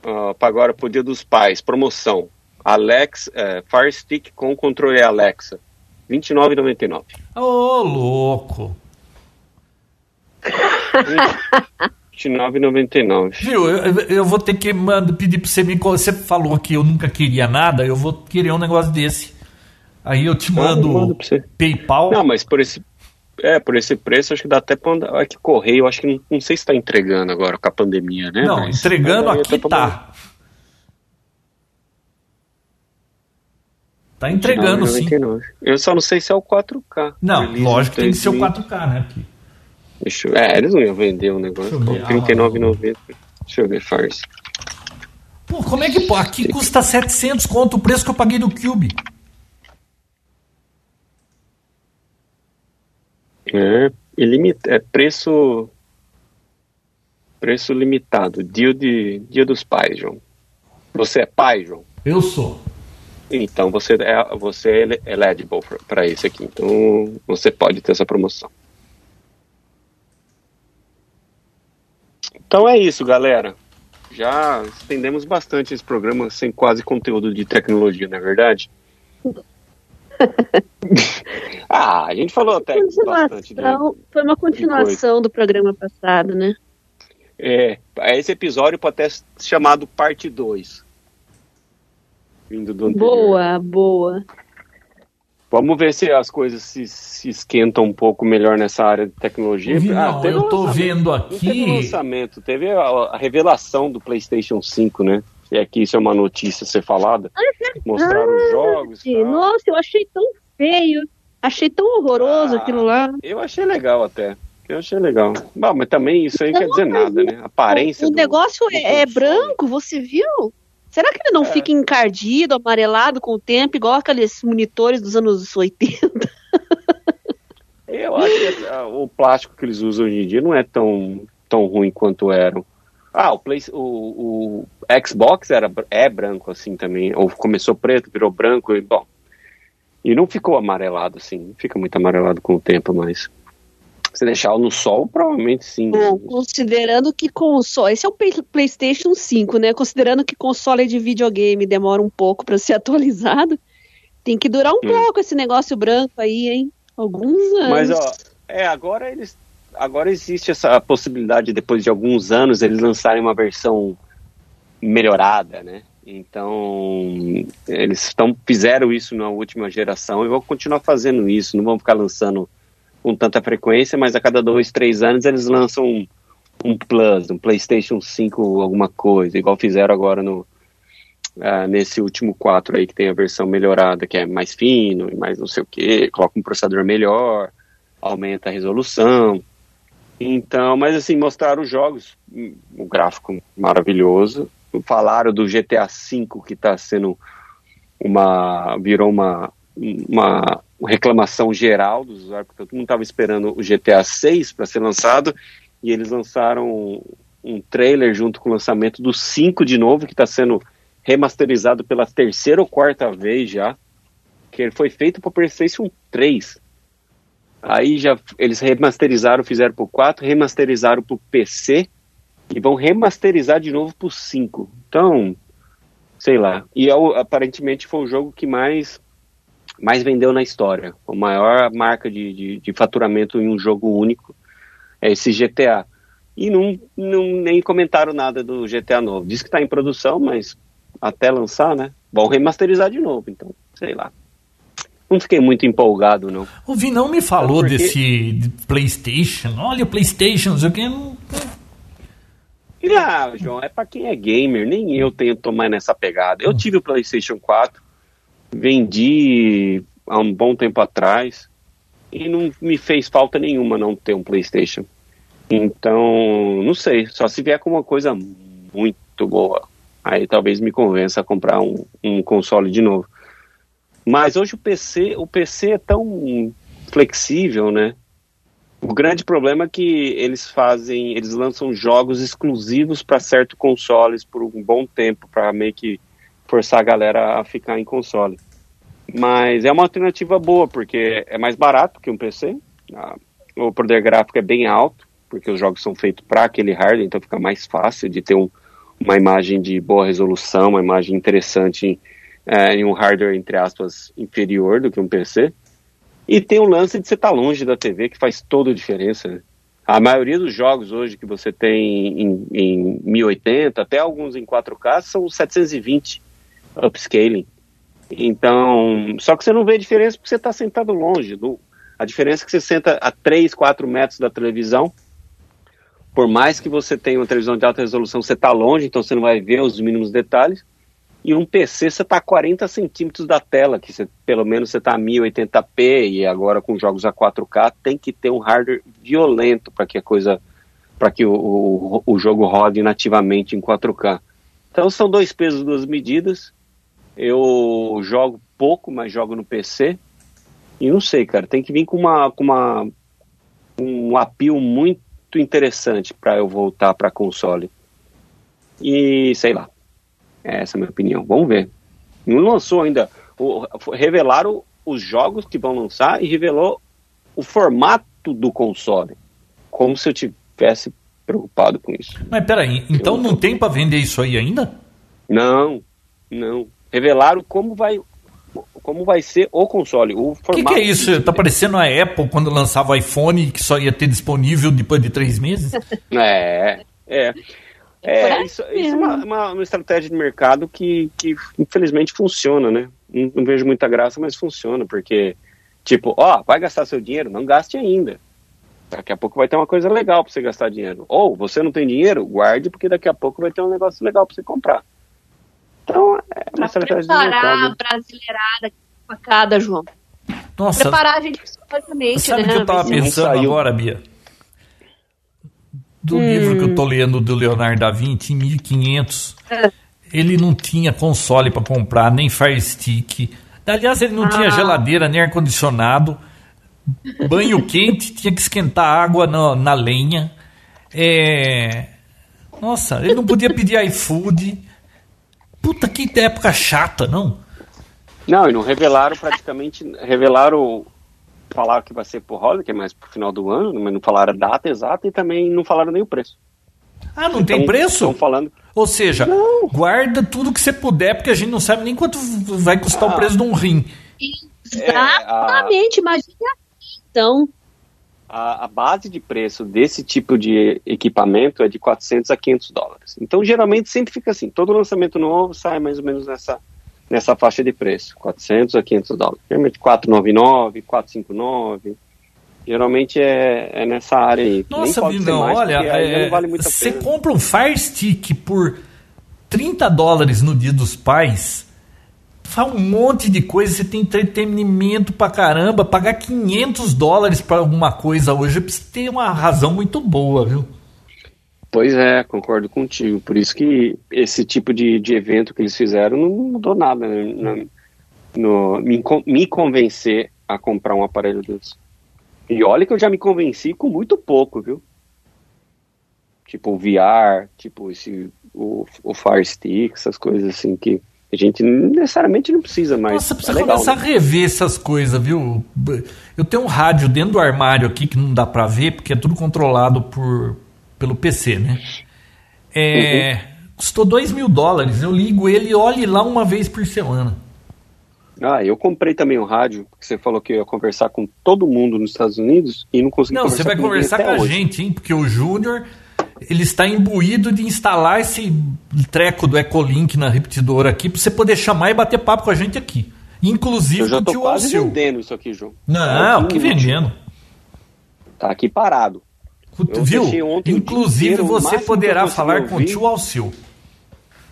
Uh, para agora, pro Dia dos Pais, promoção. Alex, é, Fire Stick com controle Alexa. R$ 29,99. Ô, oh, louco! R$ 29,99. Viu, eu, eu, vou ter que manda, pedir para você me. Você falou que eu nunca queria nada, eu vou querer um negócio desse. Aí eu te mando ah, PayPal. Não, mas por esse, é, por esse preço, acho que dá até pra andar. É que correio, acho que não, não sei se está entregando agora com a pandemia, né? Não, Mas, entregando aqui tá. Tá entregando sim. Eu só não sei se é o 4K. Não, lógico que tem que ser o 4K, né? Aqui. Deixa eu... É, eles não iam vender o um negócio. R$39,90. Deixa eu ver, Farce. Pô, como é que. Pô, aqui custa 700 conto o preço que eu paguei do Cube. É, ilimita, é preço preço limitado, dia de dia dos pais, João. Você é pai, João? Eu sou. Então você é você é eligible para isso aqui. Então você pode ter essa promoção. Então é isso, galera. Já estendemos bastante esse programa sem quase conteúdo de tecnologia, não é verdade? ah, a gente falou até bastante. De, foi uma continuação do programa passado, né? É, esse episódio pode ter chamado parte 2. Vindo do anterior. Boa, boa. Vamos ver se as coisas se, se esquentam um pouco melhor nessa área de tecnologia. Não, ah, eu tô vendo aqui. Teve lançamento, teve a, a, revelação do PlayStation 5, né? E aqui isso é uma notícia a ser falada. É Mostrar os jogos. Tá? Nossa, eu achei tão feio. Achei tão horroroso ah, aquilo lá. Eu achei legal até. Eu achei legal. Bom, mas também isso aí não quer dizer nada, né? A aparência. O, o do, negócio do é, é branco, você viu? Será que ele não é. fica encardido, amarelado com o tempo, igual aqueles monitores dos anos 80? Eu acho que o plástico que eles usam hoje em dia não é tão, tão ruim quanto eram. Ah, o, Play, o, o Xbox era, é branco assim também, ou começou preto, virou branco e bom. E não ficou amarelado assim, fica muito amarelado com o tempo, mas se deixar no sol, provavelmente sim. Bom, considerando que console, esse é o PlayStation 5, né? Considerando que console de videogame demora um pouco para ser atualizado, tem que durar um hum. pouco esse negócio branco aí, hein? Alguns anos. Mas ó, é, agora eles agora existe essa possibilidade, depois de alguns anos, eles lançarem uma versão melhorada, né? Então, eles tão, fizeram isso na última geração e vão continuar fazendo isso. Não vão ficar lançando com tanta frequência, mas a cada dois, três anos eles lançam um, um Plus, um PlayStation 5, alguma coisa, igual fizeram agora no, uh, nesse último 4 aí, que tem a versão melhorada, que é mais fino e mais não sei o que, coloca um processador melhor, aumenta a resolução. Então, mas assim, mostraram os jogos, o gráfico maravilhoso. Falaram do GTA V que está sendo uma. virou uma, uma reclamação geral dos usuários, porque todo mundo estava esperando o GTA 6 para ser lançado, e eles lançaram um trailer junto com o lançamento do 5 de novo, que está sendo remasterizado pela terceira ou quarta vez já, que foi feito para o PlayStation 3. Aí já eles remasterizaram, fizeram pro 4, remasterizaram pro PC e vão remasterizar de novo pro 5. Então, sei lá. E é aparentemente foi o jogo que mais mais vendeu na história. A maior marca de, de, de faturamento em um jogo único é esse GTA. E não, não nem comentaram nada do GTA novo. Diz que está em produção, mas até lançar, né? Vão remasterizar de novo, então, sei lá não fiquei muito empolgado, não. O Vinão me falou porque... desse PlayStation. Olha, o PlayStation, não que. Não... Ah, João, é para quem é gamer, nem eu tenho tomar nessa pegada. Eu tive o PlayStation 4, vendi há um bom tempo atrás e não me fez falta nenhuma não ter um PlayStation. Então, não sei, só se vier com uma coisa muito boa. Aí talvez me convença a comprar um, um console de novo. Mas hoje o PC, o PC é tão flexível, né? O grande problema é que eles fazem, eles lançam jogos exclusivos para certos consoles por um bom tempo, para meio que forçar a galera a ficar em console. Mas é uma alternativa boa, porque é mais barato que um PC, o poder gráfico é bem alto, porque os jogos são feitos para aquele hardware, então fica mais fácil de ter um, uma imagem de boa resolução, uma imagem interessante é, em um hardware, entre aspas, inferior do que um PC. E tem o lance de você estar tá longe da TV, que faz toda a diferença. Né? A maioria dos jogos hoje que você tem em, em 1080, até alguns em 4K, são 720 upscaling. Então, só que você não vê a diferença porque você está sentado longe. Do, a diferença é que você senta a 3, 4 metros da televisão. Por mais que você tenha uma televisão de alta resolução, você está longe, então você não vai ver os mínimos detalhes. E um PC você está a 40 centímetros da tela, que você, pelo menos você está a 1080p e agora com jogos a 4K tem que ter um hardware violento para que a coisa, para que o, o, o, jogo rode nativamente em 4K. Então são dois pesos, duas medidas. Eu jogo pouco, mas jogo no PC. E não sei, cara, tem que vir com uma, com uma um apio muito interessante para eu voltar para console. E sei lá, essa é a minha opinião. Vamos ver. Não lançou ainda. O, revelaram os jogos que vão lançar e revelou o formato do console. Como se eu tivesse preocupado com isso. Mas peraí, então eu não tem para vender isso aí ainda? Não, não. Revelaram como vai como vai ser o console, o formato. O que, que, é isso? Tá parecendo a Apple quando lançava o iPhone que só ia ter disponível depois de três meses? É, é. É, isso, isso é uma, uma, uma, estratégia de mercado que, que infelizmente funciona, né? Não, não, vejo muita graça, mas funciona, porque, tipo, ó, vai gastar seu dinheiro? Não gaste ainda. Daqui a pouco vai ter uma coisa legal para você gastar dinheiro. Ou você não tem dinheiro? Guarde, porque daqui a pouco vai ter um negócio legal para você comprar. Então, é uma estratégia de mercado. a brasileirada facada, João. Nossa. Preparar a gente psicologicamente, Sabe o né? que eu tava pensando agora, Bia? do hum. livro que eu tô lendo do Leonardo da Vinci, em 1500, é. ele não tinha console para comprar, nem Fire Stick. Aliás, ele não ah. tinha geladeira, nem ar-condicionado. Banho quente, tinha que esquentar água na, na lenha. É... Nossa, ele não podia pedir iFood. Puta que época chata, não? Não, e não revelaram praticamente. Revelaram falaram que vai ser por Holiday, que é mais pro final do ano, mas não falaram a data exata e também não falaram nem o preço. Ah, não então, tem preço? Estão falando. Ou seja, não. guarda tudo que você puder, porque a gente não sabe nem quanto vai custar ah. o preço de um rim. Exatamente, é, a... imagina então. A, a, base de preço desse tipo de equipamento é de 400 a 500 dólares. Então, geralmente, sempre fica assim: todo lançamento novo sai mais ou menos nessa, nessa faixa de preço, 400 a 500 dólares. Geralmente 499, 459. Geralmente é, é nessa área aí. Nossa, não, olha, é, vale você compra um Fire Stick por 30 dólares no Dia dos Pais, faz um monte de coisa, você tem entretenimento pra caramba, pagar 500 dólares para alguma coisa hoje ter uma razão muito boa, viu? Pois é, concordo contigo. Por isso que esse tipo de, de evento que eles fizeram não mudou nada né? no, me, me convencer a comprar um aparelho desse. E olha que eu já me convenci com muito pouco, viu? Tipo o VR, tipo esse, o, o Fire Stick, essas coisas assim que a gente necessariamente não precisa mais. Nossa, precisa é legal, começar né? a rever essas coisas, viu? Eu tenho um rádio dentro do armário aqui que não dá pra ver, porque é tudo controlado por, pelo PC, né? É, uhum. Custou 2 mil dólares. Eu ligo ele e olhe lá uma vez por semana. Ah, eu comprei também um rádio, porque você falou que ia conversar com todo mundo nos Estados Unidos e não consegui Não, você vai conversar com a hoje. gente, hein? Porque o Júnior, ele está imbuído de instalar esse treco do Ecolink na repetidora aqui, para você poder chamar e bater papo com a gente aqui. Inclusive eu já tô quase Alceu. vendendo isso aqui, João. Não, que vendendo. Tá aqui parado. Eu Viu? Inclusive você poderá falar com o tio Alceu.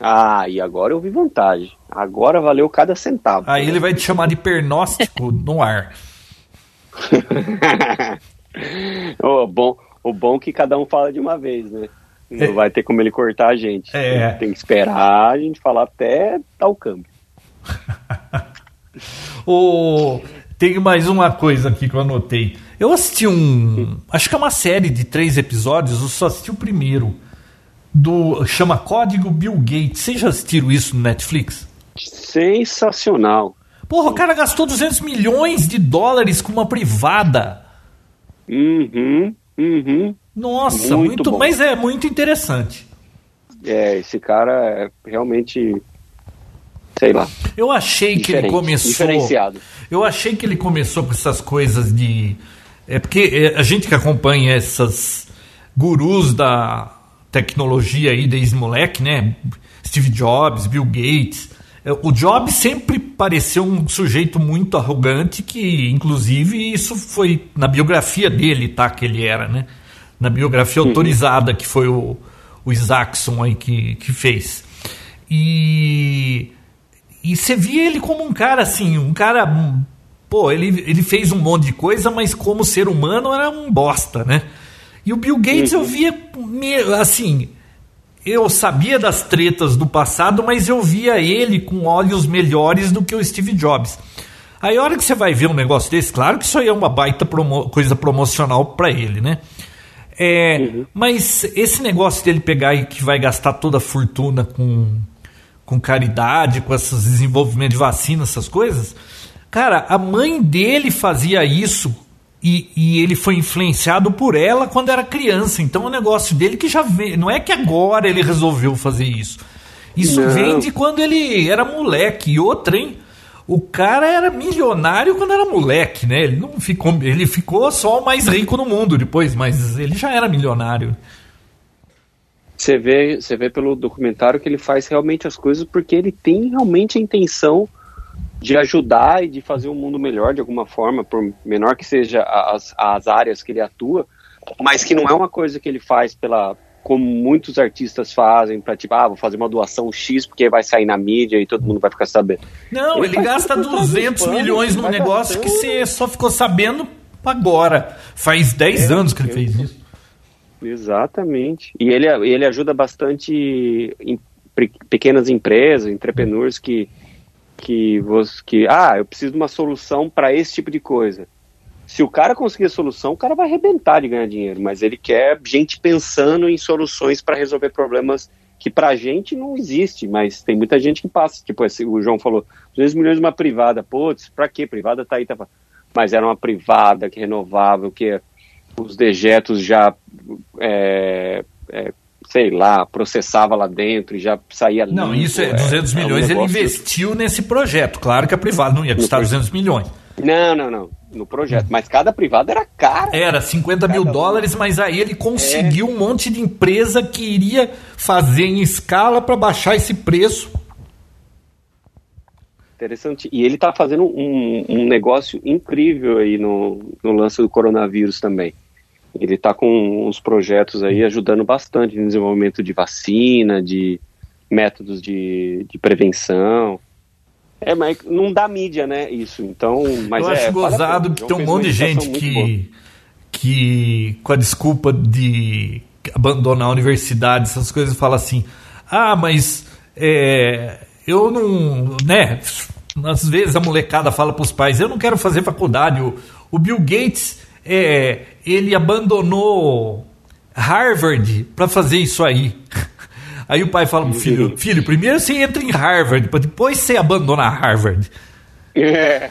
Ah, e agora eu vi vantagem. Agora valeu cada centavo. Aí ele vai te chamar de pernóstico no ar. o, bom, o bom é que cada um fala de uma vez, né? Não é. vai ter como ele cortar a gente. É. Tem que esperar a gente falar até dar o câmbio. o... Tem mais uma coisa aqui que eu anotei. Eu assisti um. Acho que é uma série de três episódios, eu só assisti o primeiro. Do. Chama Código Bill Gates. Vocês já assistiram isso no Netflix? Sensacional. Porra, o cara gastou 200 milhões de dólares com uma privada. Uhum, uhum. Nossa, muito, muito mas é muito interessante. É, esse cara é realmente sei lá. Eu achei que ele começou. Diferenciado. Eu achei que ele começou com essas coisas de. É porque é, a gente que acompanha essas gurus da tecnologia aí desde moleque, né? Steve Jobs, Bill Gates. É, o Jobs sempre pareceu um sujeito muito arrogante, que inclusive isso foi na biografia dele, tá? Que ele era, né? Na biografia autorizada que foi o, o Isaacson aí que, que fez. E e você via ele como um cara assim, um cara. Pô, ele, ele fez um monte de coisa, mas como ser humano era um bosta, né? E o Bill Gates uhum. eu via assim. Eu sabia das tretas do passado, mas eu via ele com olhos melhores do que o Steve Jobs. Aí a hora que você vai ver um negócio desse, claro que isso aí é uma baita promo coisa promocional para ele, né? É, uhum. Mas esse negócio dele pegar e que vai gastar toda a fortuna com com caridade, com esses desenvolvimento de vacina, essas coisas. Cara, a mãe dele fazia isso e, e, ele foi influenciado por ela quando era criança. Então um negócio dele que já vem. Não é que agora ele resolveu fazer isso. Isso não. vem de quando ele era moleque. E outra, hein? O cara era milionário quando era moleque, né? Ele não ficou. Ele ficou só o mais rico no mundo depois, mas ele já era milionário. Você vê, você vê pelo documentário que ele faz realmente as coisas porque ele tem realmente a intenção de ajudar e de fazer o um mundo melhor de alguma forma, por menor que seja as, as áreas que ele atua, mas que não é uma coisa que ele faz pela como muitos artistas fazem, para tipo, ah, vou fazer uma doação X porque vai sair na mídia e todo mundo vai ficar sabendo. Não, ele, ele gasta 200 milhões num negócio que você só ficou sabendo agora. Faz 10 é, anos que ele fez isso. Exatamente. E ele, ele ajuda bastante em pequenas empresas, entrepreneurs que, que, que, ah, eu preciso de uma solução para esse tipo de coisa. Se o cara conseguir a solução, o cara vai arrebentar de ganhar dinheiro, mas ele quer gente pensando em soluções para resolver problemas que para a gente não existe, mas tem muita gente que passa. Tipo, o João falou, 200 milhões de uma privada. Putz, para que privada tá aí? Tá... Mas era uma privada que renovável, que os dejetos já, é, é, sei lá, processava lá dentro e já saía Não, isso é 200 é, milhões, é um ele investiu nesse projeto. Claro que a privada não ia custar 200 milhões. Não, não, não. No projeto. Mas cada privada era cara. Era 50 mil dólares, mas aí ele conseguiu é. um monte de empresa que iria fazer em escala para baixar esse preço. Interessante. E ele está fazendo um, um, negócio incrível aí no, no lance do coronavírus também. Ele está com uns projetos aí ajudando bastante no desenvolvimento de vacina, de métodos de, de prevenção. É, mas não dá mídia, né? Isso. Então, mas eu é, acho gozado que tem um monte de gente que, que, com a desculpa de abandonar a universidade, essas coisas, fala assim: ah, mas é, eu não. né? Às vezes a molecada fala para os pais: eu não quero fazer faculdade. O, o Bill Gates é, ele abandonou Harvard para fazer isso aí. Aí o pai fala pro filho, filho, primeiro você entra em Harvard, para depois você abandona Harvard. É.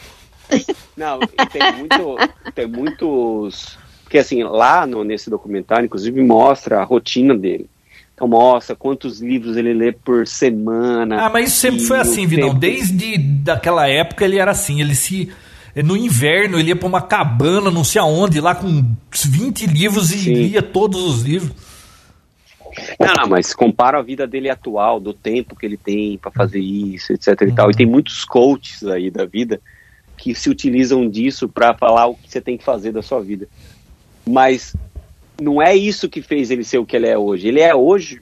Não, tem, muito, tem muitos. Porque assim, lá no, nesse documentário, inclusive, mostra a rotina dele. Então mostra quantos livros ele lê por semana. Ah, mas isso sempre foi assim, Vidão. Tempo... Desde daquela época ele era assim, ele se no inverno ele ia para uma cabana, não sei aonde, lá com 20 livros e Sim. lia todos os livros. Não, não, mas compara a vida dele atual, do tempo que ele tem para fazer isso, etc e tal. E tem muitos coaches aí da vida que se utilizam disso para falar o que você tem que fazer da sua vida. Mas não é isso que fez ele ser o que ele é hoje. Ele é hoje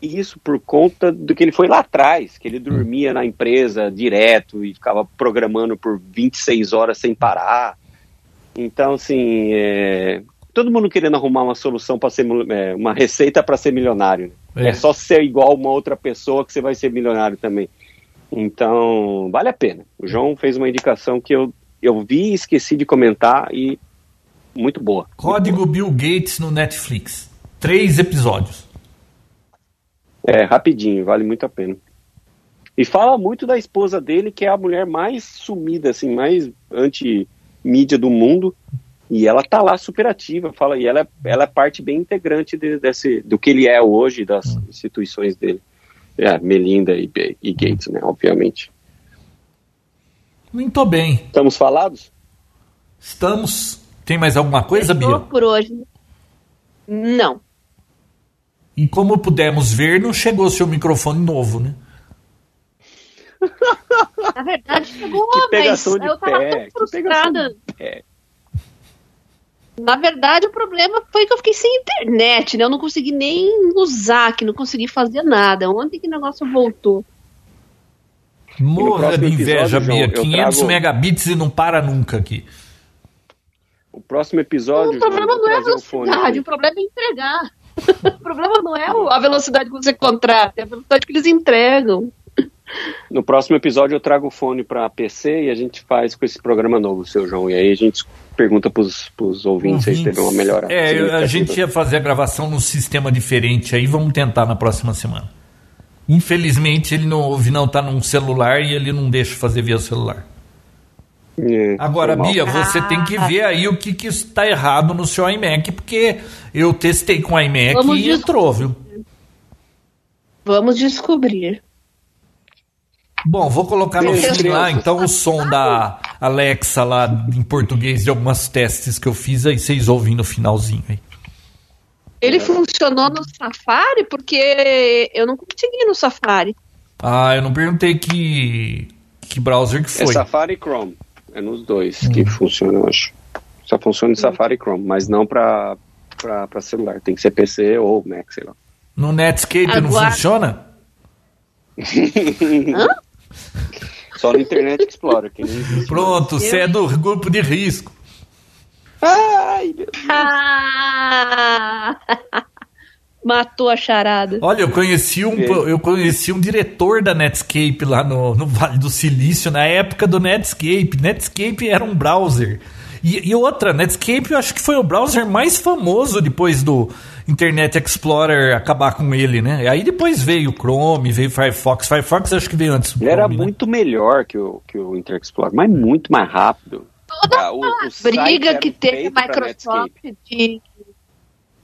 isso por conta do que ele foi lá atrás, que ele dormia na empresa direto e ficava programando por 26 horas sem parar. Então, assim, é, todo mundo querendo arrumar uma solução para ser é, uma receita para ser milionário. Né? É. é só ser igual uma outra pessoa que você vai ser milionário também. Então, vale a pena. O João fez uma indicação que eu, eu vi e esqueci de comentar e muito boa. Código muito boa. Bill Gates no Netflix. Três episódios. É, rapidinho, vale muito a pena. E fala muito da esposa dele, que é a mulher mais sumida, assim, mais anti-mídia do mundo. E ela tá lá super ativa, fala, e ela, é, ela é parte bem integrante de, desse, do que ele é hoje, das instituições dele. É, Melinda e, e Gates, né, obviamente. Muito bem. Estamos falados? Estamos. Tem mais alguma coisa, Bia? por hoje. Não. E como pudemos ver, não chegou seu microfone novo, né? Na verdade, chegou, mas eu tava pé, tão frustrada. Na verdade, o problema foi que eu fiquei sem internet, né? Eu não consegui nem usar, que não consegui fazer nada. Ontem que o negócio voltou. Morra de inveja, Bia. 500 trago... megabits e não para nunca aqui. O próximo episódio. o problema não é a velocidade, o, o problema é entregar. O problema não é a velocidade que você contrata, é a velocidade que eles entregam. No próximo episódio eu trago o fone para PC e a gente faz com esse programa novo, seu João. E aí a gente pergunta para os ouvintes, se teve uma melhora. É, a gente ia fazer a gravação num sistema diferente aí, vamos tentar na próxima semana. Infelizmente ele não ouve, não tá num celular e ele não deixa fazer via celular. É, Agora, Bia, você tem que ver aí o que, que está errado no seu iMac, porque eu testei com o iMac Vamos e entrou, viu? Vamos descobrir. Bom, vou colocar no fim lá, então, o som da Alexa lá em português de algumas testes que eu fiz, aí vocês ouvem no finalzinho aí. Ele funcionou no Safari? Porque eu não consegui no Safari. Ah, eu não perguntei que, que browser que é foi. É Safari e Chrome. É nos dois hum. que funciona, eu acho. Só funciona em Safari e Chrome, mas não para celular. Tem que ser PC ou Mac, sei lá. No Netscape Agora... não funciona? Hã? Só no Internet Explorer. Que Pronto, você é do grupo de risco. Ai, meu Deus. Ah, matou a charada. Olha, eu conheci um, eu conheci um diretor da Netscape lá no, no Vale do Silício, na época do Netscape. Netscape era um browser. E, e outra, Netscape eu acho que foi o browser mais famoso depois do, Internet Explorer acabar com ele, né? Aí depois veio o Chrome, veio o Firefox. Firefox acho que veio antes. Ele Chrome, era né? muito melhor que o, que o Internet Explorer, mas muito mais rápido. Toda ah, o briga que teve a Microsoft de.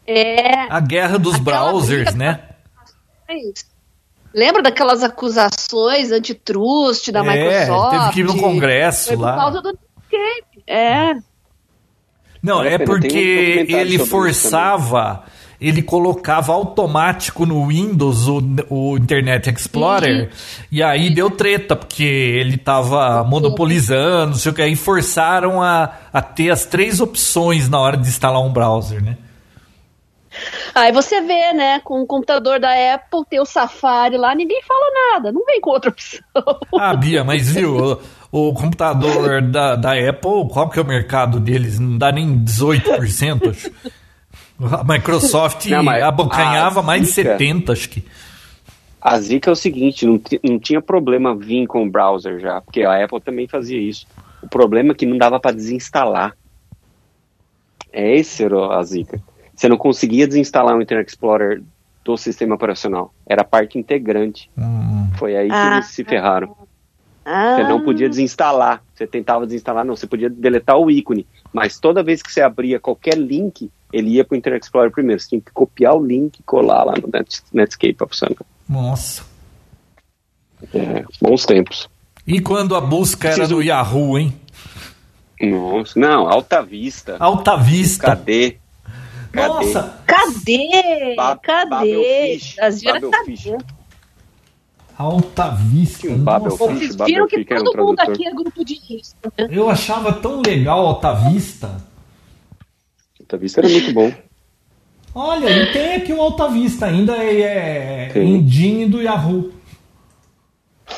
É, a guerra dos browsers, né? Lembra daquelas acusações antitrust da é, Microsoft? Teve que ir no Congresso Foi lá. Por causa do Netscape. É. Não, é porque ele forçava ele colocava automático no Windows o, o Internet Explorer e aí deu treta, porque ele estava monopolizando, não sei o que, aí forçaram a, a ter as três opções na hora de instalar um browser, né? Aí você vê, né, com o computador da Apple, tem o Safari lá, ninguém fala nada, não vem com outra opção. Ah, Bia, mas viu, o, o computador da, da Apple, qual que é o mercado deles? Não dá nem 18%, acho. A Microsoft não, abocanhava mais de 70, acho que. A zica é o seguinte, não, não tinha problema vir com o browser já, porque a Apple também fazia isso. O problema é que não dava para desinstalar. É esse era a zica. Você não conseguia desinstalar o Internet Explorer do sistema operacional. Era parte integrante. Hum. Foi aí que ah. eles se ferraram. Ah. Você não podia desinstalar. Você tentava desinstalar, não. Você podia deletar o ícone. Mas toda vez que você abria qualquer link, ele ia para o Internet Explorer primeiro. Você tinha que copiar o link e colar lá no Net, Netscape para funcionar. Nossa. É, bons tempos. E quando a busca era do Yahoo, hein? Nossa, não, Alta Vista. Alta Vista. Cadê? Nossa, cadê? Ba cadê? Era cadê? Alta Vista. Um Babel Babel viram que todo mundo aqui é grupo de risco. Né? Eu achava tão legal Alta Vista. Alta Vista era muito bom. Olha, e tem aqui o Alta Vista, ainda é, é engine do Yahoo.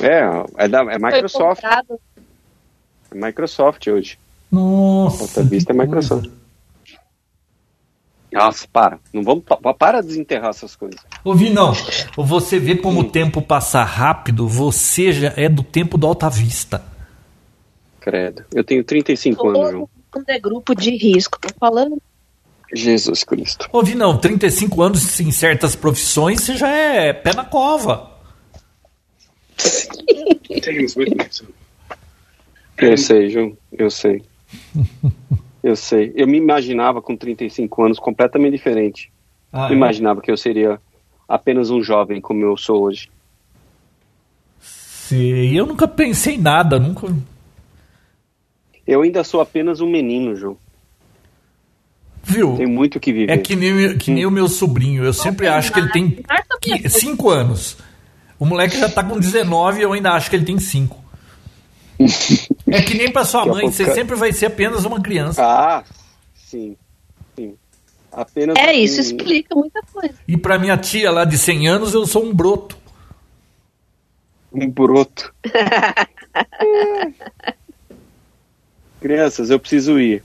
É, é, da, é Microsoft. É Microsoft hoje. Nossa. Alta Vista é Microsoft. Nossa, para. Não vamos para de desenterrar essas coisas. Ouvi não. Você vê como o tempo passa rápido, você já é do tempo do Alta Vista. Credo. Eu tenho 35 Todo anos, João. É grupo de risco. Tô falando. Jesus Cristo. Ouvi não, 35 anos em certas profissões, você já é pé na cova. Eu sei, João. Eu sei. Eu sei. Eu me imaginava com 35 anos completamente diferente. Ah, eu é? imaginava que eu seria apenas um jovem como eu sou hoje. Sei, eu nunca pensei em nada, nunca. Eu ainda sou apenas um menino, João. Viu? Tem muito que viver. É que nem, que nem o meu sobrinho. Eu sempre acho que ele tem 5 anos. O moleque já tá com 19 e eu ainda acho que ele tem 5. É que nem pra sua mãe, você sempre vai ser apenas uma criança. Ah, sim. sim. Apenas é, isso explica muita coisa. E pra minha tia lá de 100 anos, eu sou um broto. Um broto. Crianças, eu preciso ir.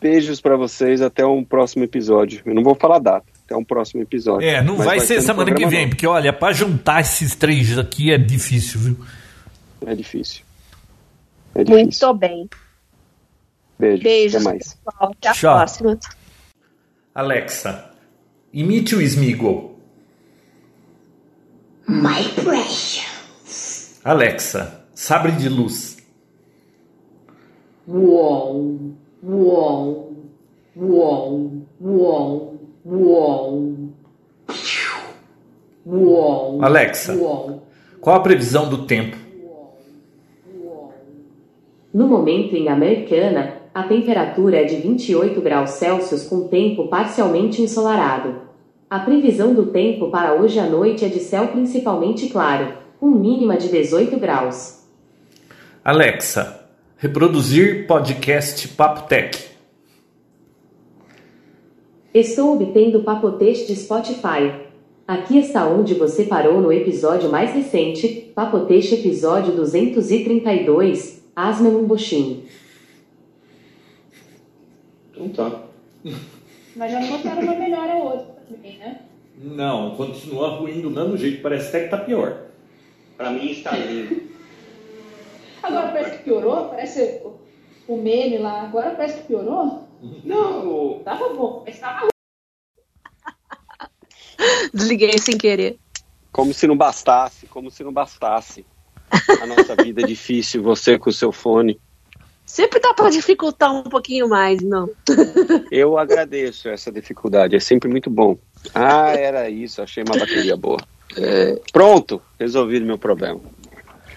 Beijos para vocês até um próximo episódio. Eu não vou falar data, até um próximo episódio. É, não vai, vai, ser semana que vem, não. porque olha, para juntar esses três aqui é difícil, viu? É difícil. É difícil. Muito bem. Beijo. Beijos, até mais. Pessoal. Até a Tchau. próxima. Alexa, imite o Smigol. My precious. Alexa, sabre de luz. Uou, uou, uou, uou, uou. Uou. Alexa, uou. qual a previsão do tempo? No momento em Americana, a temperatura é de 28 graus Celsius com tempo parcialmente ensolarado. A previsão do tempo para hoje à noite é de céu principalmente claro, com mínima de 18 graus. Alexa, reproduzir podcast Papo Tech. Estou obtendo Papotete de Spotify. Aqui está onde você parou no episódio mais recente, Papotete episódio 232, Asma Mumboxim. Então tá. Mas já botaram uma melhor a outra também, né? Não, continua ruim do mesmo jeito, parece até que tá pior. Pra mim está lindo. Agora parece que piorou, parece o, meme lá, agora parece que piorou. Não, tava bom, mas tava ruim. Desliguei sem querer. Como se não bastasse, como se não bastasse a nossa vida é difícil, você com o seu fone. Sempre dá para dificultar um pouquinho mais, não? Eu agradeço essa dificuldade, é sempre muito bom. Ah, era isso, achei uma bateria boa. É, pronto, resolvido meu problema.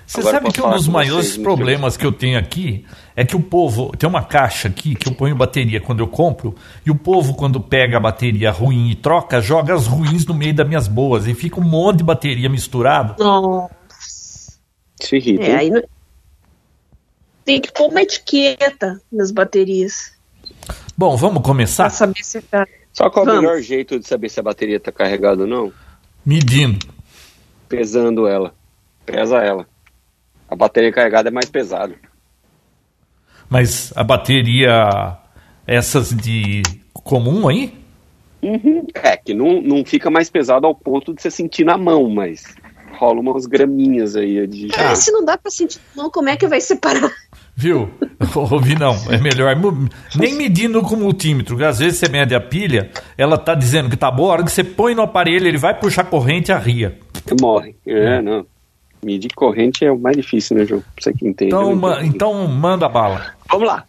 Você Agora sabe que um dos maiores problemas que eu tenho aqui é que o povo. Tem uma caixa aqui que eu ponho bateria quando eu compro, e o povo, quando pega a bateria ruim e troca, joga as ruins no meio das minhas boas, e fica um monte de bateria misturado. Oh. Se irrita. É, aí não... Tem que pôr uma etiqueta nas baterias. Bom, vamos começar? Pra saber se tá... Só qual é o melhor jeito de saber se a bateria está carregada ou não? Medindo. Pesando ela. Pesa ela. A bateria carregada é mais pesada. Mas a bateria, essas de comum aí? Uhum. É, que não, não fica mais pesado ao ponto de você sentir na mão, mas rola umas graminhas aí de. Ah, se não dá pra sentir não, como é que vai separar? Viu? Ouvi não, é melhor. Nem medindo com multímetro, às vezes você mede a pilha, ela tá dizendo que tá boa, a hora que você põe no aparelho, ele vai puxar corrente e arria. Morre. É, não. Medir corrente é o mais difícil, né, João? Você que entende. Então, ma então manda a bala. Vamos lá.